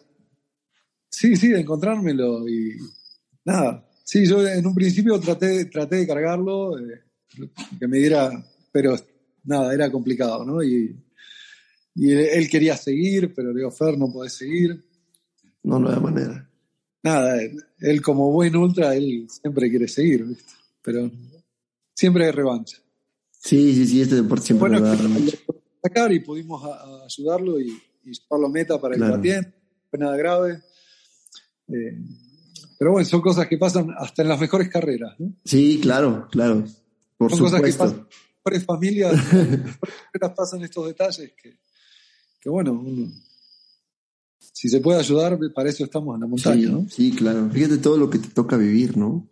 [SPEAKER 2] Sí, sí, de encontrármelo y nada. Sí, yo en un principio traté, traté de cargarlo, eh, que me diera, pero nada, era complicado, ¿no? Y y él, quería seguir, pero le digo, Fer, no podés seguir.
[SPEAKER 1] No, no hay manera.
[SPEAKER 2] Nada, él, como buen ultra, él siempre quiere seguir, ¿viste? Pero siempre hay revancha.
[SPEAKER 1] Sí, sí, sí, este deporte siempre bueno,
[SPEAKER 2] lo sacar y pudimos ayudarlo y, y llevarlo a meta para que lo atienda. fue nada grave. Eh, pero bueno, son cosas que pasan hasta en las mejores carreras. ¿no?
[SPEAKER 1] Sí, claro, claro. Por son cosas que pasan en las
[SPEAKER 2] mejores familias, pasan estos detalles que, que bueno, si se puede ayudar, para eso estamos en la montaña,
[SPEAKER 1] sí,
[SPEAKER 2] ¿no?
[SPEAKER 1] Sí, claro. Fíjate todo lo que te toca vivir, ¿no?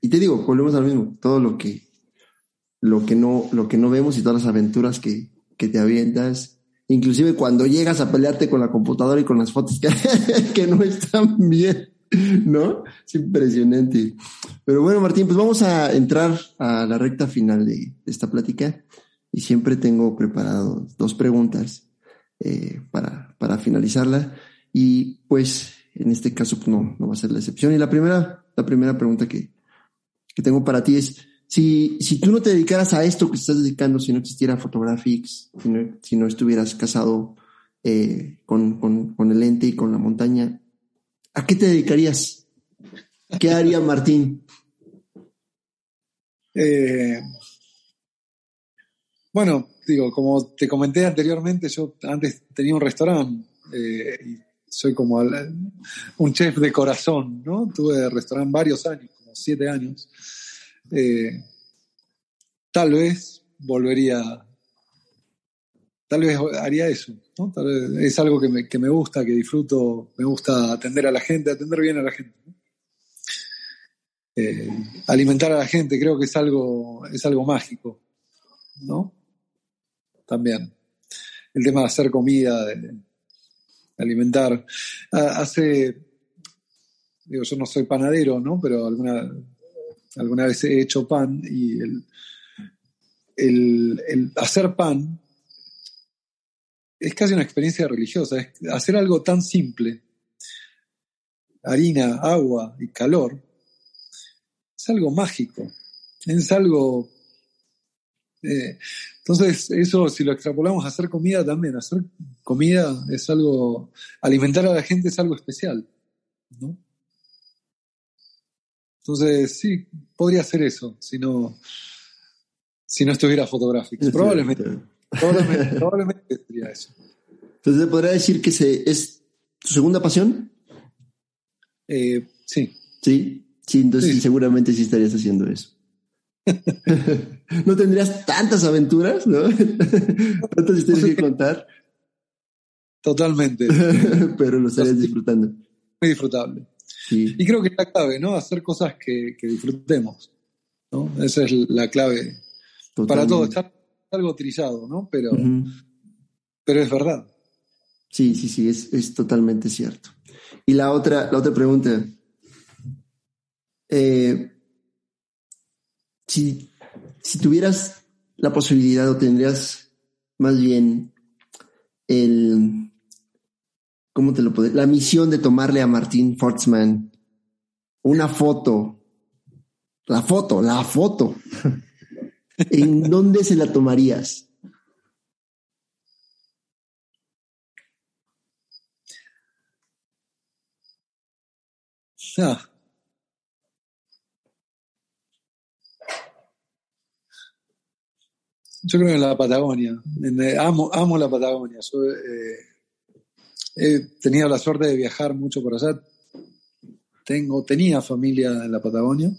[SPEAKER 1] y te digo, volvemos al mismo, todo lo que, lo que no, lo que no vemos y todas las aventuras que, que te avientas. Inclusive cuando llegas a pelearte con la computadora y con las fotos que, que no están bien, ¿no? Es impresionante. Pero bueno, Martín, pues vamos a entrar a la recta final de esta plática. y siempre tengo preparado dos preguntas eh, para, para finalizarla. Y pues en este caso pues, no, no va a ser la excepción. Y la primera, la primera pregunta que, que tengo para ti es, si, si tú no te dedicaras a esto que estás dedicando, si no existiera Photographics, si no, si no estuvieras casado eh, con, con, el lente y con la montaña, ¿a qué te dedicarías? ¿Qué haría Martín?
[SPEAKER 2] Eh, bueno, digo, como te comenté anteriormente, yo antes tenía un restaurante eh, y soy como un chef de corazón, ¿no? Tuve restaurante varios años, como siete años. Eh, tal vez volvería, tal vez haría eso, ¿no? es algo que me, que me, gusta, que disfruto, me gusta atender a la gente, atender bien a la gente. Eh, alimentar a la gente creo que es algo, es algo mágico, ¿no? También. El tema de hacer comida, de, alimentar. Hace, digo, yo no soy panadero, ¿no? Pero alguna, alguna vez he hecho pan y el, el, hacer pan es casi una experiencia religiosa, es hacer algo tan simple, harina, agua y calor, es algo mágico, es algo... Eh, entonces, eso si lo extrapolamos a hacer comida también, hacer comida es algo, alimentar a la gente es algo especial, ¿no? Entonces, sí, podría ser eso, si no, si no estuviera fotográfico. Probablemente, probablemente, probablemente sería eso.
[SPEAKER 1] Entonces, ¿podría decir que se, es tu segunda pasión?
[SPEAKER 2] Eh, sí.
[SPEAKER 1] Sí, sí, entonces seguramente sí estarías haciendo eso. no tendrías tantas aventuras, ¿no? Tantas historias que contar.
[SPEAKER 2] Totalmente.
[SPEAKER 1] Pero lo estarías disfrutando.
[SPEAKER 2] Muy disfrutable. Y creo que es la clave, ¿no? Hacer cosas que, disfrutemos. ¿no? Esa es la clave para todo. Está algo trillado, ¿no? Pero, pero es verdad.
[SPEAKER 1] Sí, sí, sí, es, es totalmente cierto. Y la otra, la otra pregunta. Eh, si, si tuvieras la posibilidad o tendrías más bien el, ¿cómo te lo puedo La misión de tomarle a Martín Fortzman una foto, la foto, la foto, ¿en dónde se la tomarías?
[SPEAKER 2] Ah. Yo creo que en la Patagonia. Eh, amo, amo la Patagonia. Yo, eh, he tenido la suerte de viajar mucho por allá. Tengo, tenía familia en la Patagonia.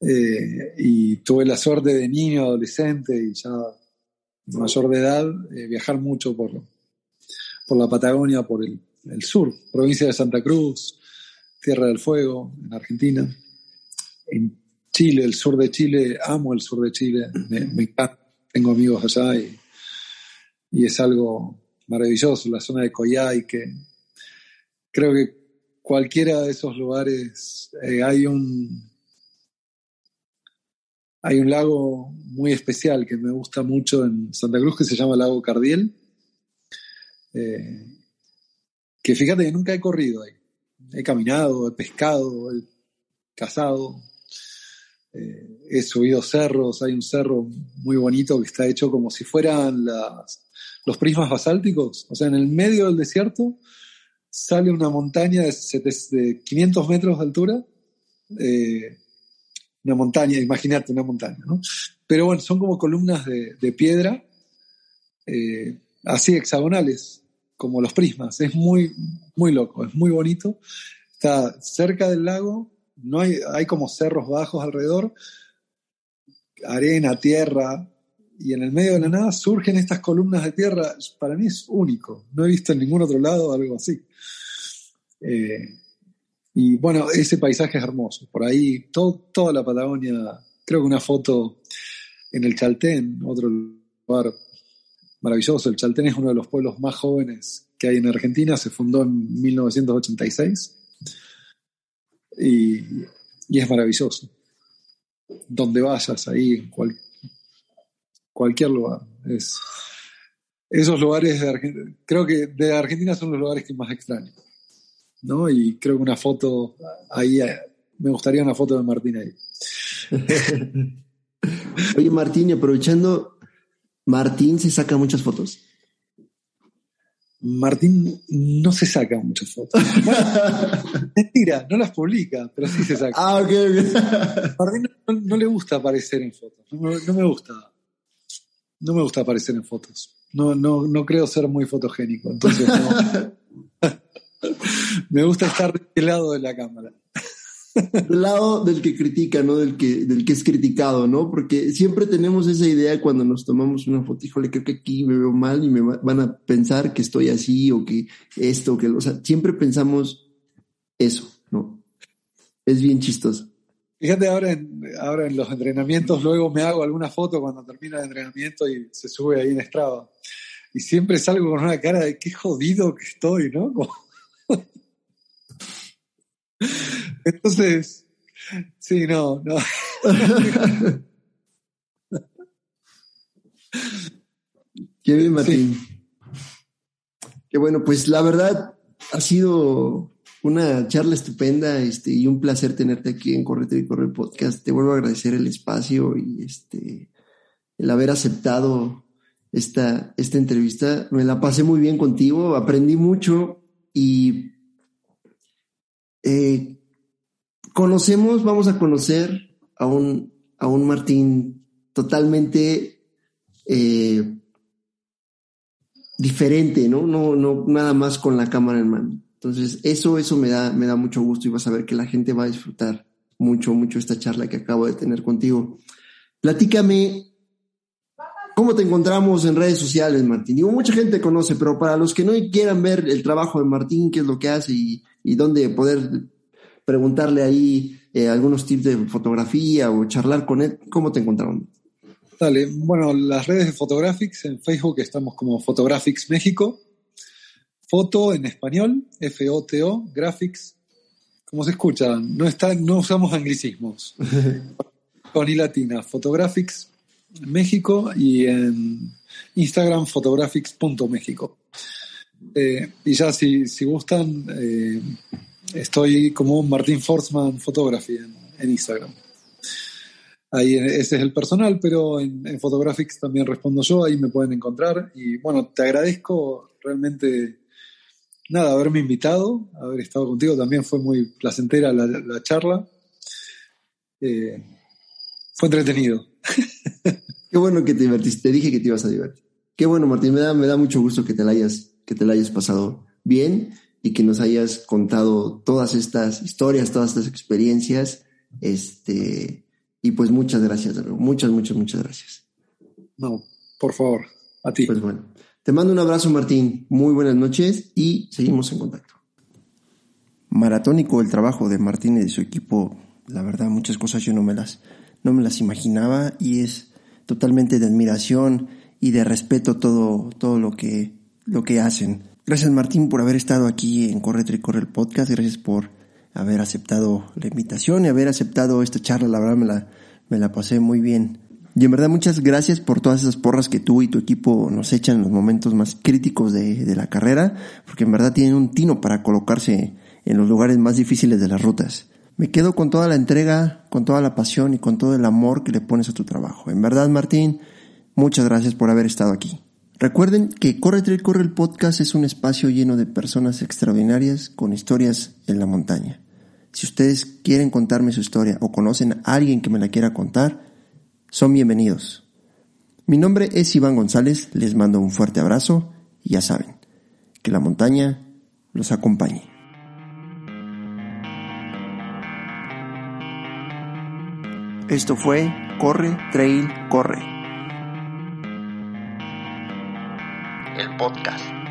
[SPEAKER 2] Eh, y tuve la suerte de niño, adolescente y ya mayor de edad, viajar mucho por, por la Patagonia, por el, el, sur, provincia de Santa Cruz, Tierra del Fuego, en Argentina. En Chile, el sur de Chile, amo el sur de Chile, me, encanta, tengo amigos allá y, y, es algo maravilloso, la zona de Coyhai, que creo que cualquiera de esos lugares eh, hay un hay un lago muy especial que me gusta mucho en Santa Cruz que se llama Lago Cardiel, eh, que fíjate que nunca he corrido ahí, he caminado, he pescado, he cazado, eh, he subido cerros, hay un cerro muy bonito que está hecho como si fueran las, los prismas basálticos, o sea, en el medio del desierto sale una montaña de, 500 metros de altura, eh, una montaña, imagínate una montaña, ¿no? Pero bueno, son como columnas de, piedra, eh, así hexagonales, como los prismas, es muy, muy loco, es muy bonito, está cerca del lago, no hay, hay como cerros bajos alrededor, arena, tierra, y en el medio de la nada surgen estas columnas de tierra. Para mí es único. No he visto en ningún otro lado algo así. Eh, y bueno, ese paisaje es hermoso. Por ahí, toda la Patagonia, creo que una foto en el Chaltén, otro lugar maravilloso. El Chaltén es uno de los pueblos más jóvenes que hay en Argentina. Se fundó en 1986 y, y es maravilloso. Donde vayas ahí, cualquier lugar. Es, esos lugares de Argentina, creo que de Argentina son los lugares que más extraño. ¿no? Y creo que una foto ahí, me gustaría una foto de Martín ahí.
[SPEAKER 1] Oye, Martín, y aprovechando, Martín se saca muchas fotos.
[SPEAKER 2] Martín no se saca muchas fotos. mentira, no las publica, pero sí se saca.
[SPEAKER 1] Ah, ok,
[SPEAKER 2] Martín no, le gusta aparecer en fotos. No, me gusta. No me gusta aparecer en fotos. No, no, no creo ser muy fotogénico. Entonces me gusta estar de este lado de la cámara.
[SPEAKER 1] Del lado del que critica, no del que, del que es criticado, ¿no? Porque siempre tenemos esa idea cuando nos tomamos una foto, híjole, creo que aquí me veo mal y me van a pensar que estoy así o que esto, que, o sea, siempre pensamos eso, ¿no? Es bien chistoso.
[SPEAKER 2] Fíjate, ahora en, ahora en los entrenamientos, luego me hago alguna foto cuando termina el entrenamiento y se sube ahí en Strava. Y siempre salgo con una cara de qué jodido que estoy, ¿no? Entonces, sí, no, no.
[SPEAKER 1] Qué bien, Martín. Qué bueno, pues la verdad ha sido una charla estupenda este, y un placer tenerte aquí en Correte y Corre Podcast. Te vuelvo a agradecer el espacio y este, el haber aceptado esta, esta entrevista. Me la pasé muy bien contigo, aprendí mucho y eh, conocemos, vamos a conocer a un, a un Martín totalmente eh, diferente, ¿no? ¿no? No, nada más con la cámara en mano. Entonces, eso, eso me da, me da mucho gusto y vas a ver que la gente va a disfrutar mucho, mucho esta charla que acabo de tener contigo. Platícame ¿Cómo te encontramos en redes sociales, Martín? Digo, mucha gente conoce, pero para los que no quieran ver el trabajo de Martín, qué es lo que hace y, y dónde poder preguntarle ahí eh, algunos tips de fotografía o charlar con él, ¿cómo te encontraron?
[SPEAKER 2] Dale, bueno, las redes de Photographics, en Facebook estamos como Photographics México, foto en español, F-O-T-O, graphics, como se escucha, no, está, no usamos anglicismos, con y latina, Photographics México y en Instagram photographics.méxico. Eh, y ya si, si gustan, eh, estoy como Martín Forsman Photography en, Instagram. Ahí ese es el personal, pero en, en, Photographics también respondo yo, ahí me pueden encontrar. Y bueno, te agradezco realmente, nada, haberme invitado, haber estado contigo, también fue muy placentera la, charla. Eh, fue entretenido.
[SPEAKER 1] Qué bueno que te divertiste, te dije que te ibas a divertir. Qué bueno, Martín, me da, me da mucho gusto que te la hayas, que te la hayas pasado bien y que nos hayas contado todas estas historias, todas estas experiencias. Este, y pues muchas gracias, muchas, muchas, muchas gracias.
[SPEAKER 2] No, por favor, a ti.
[SPEAKER 1] Pues bueno, te mando un abrazo, Martín. Muy buenas noches y seguimos en contacto. Maratónico el trabajo de Martín y de su equipo. La verdad, muchas cosas yo no me las, no me las imaginaba y es totalmente de admiración y de respeto todo, todo lo que, lo que hacen. Gracias Martín por haber estado aquí en Corre y Corre el podcast. Gracias por haber aceptado la invitación y haber aceptado esta charla. La verdad me la, me la pasé muy bien. Y en verdad muchas gracias por todas esas porras que tú y tu equipo nos echan en los momentos más críticos de, la carrera, porque en verdad tienen un tino para colocarse en los lugares más difíciles de las rutas. Me quedo con toda la entrega, con toda la pasión y con todo el amor que le pones a tu trabajo. En verdad, Martín, muchas gracias por haber estado aquí. Recuerden que Corre Trail Corre el podcast es un espacio lleno de personas extraordinarias con historias en la montaña. Si ustedes quieren contarme su historia o conocen a alguien que me la quiera contar, son bienvenidos. Mi nombre es Iván González, les mando un fuerte abrazo y ya saben, que la montaña los acompañe. Esto fue Corre, Trail, Corre. El podcast.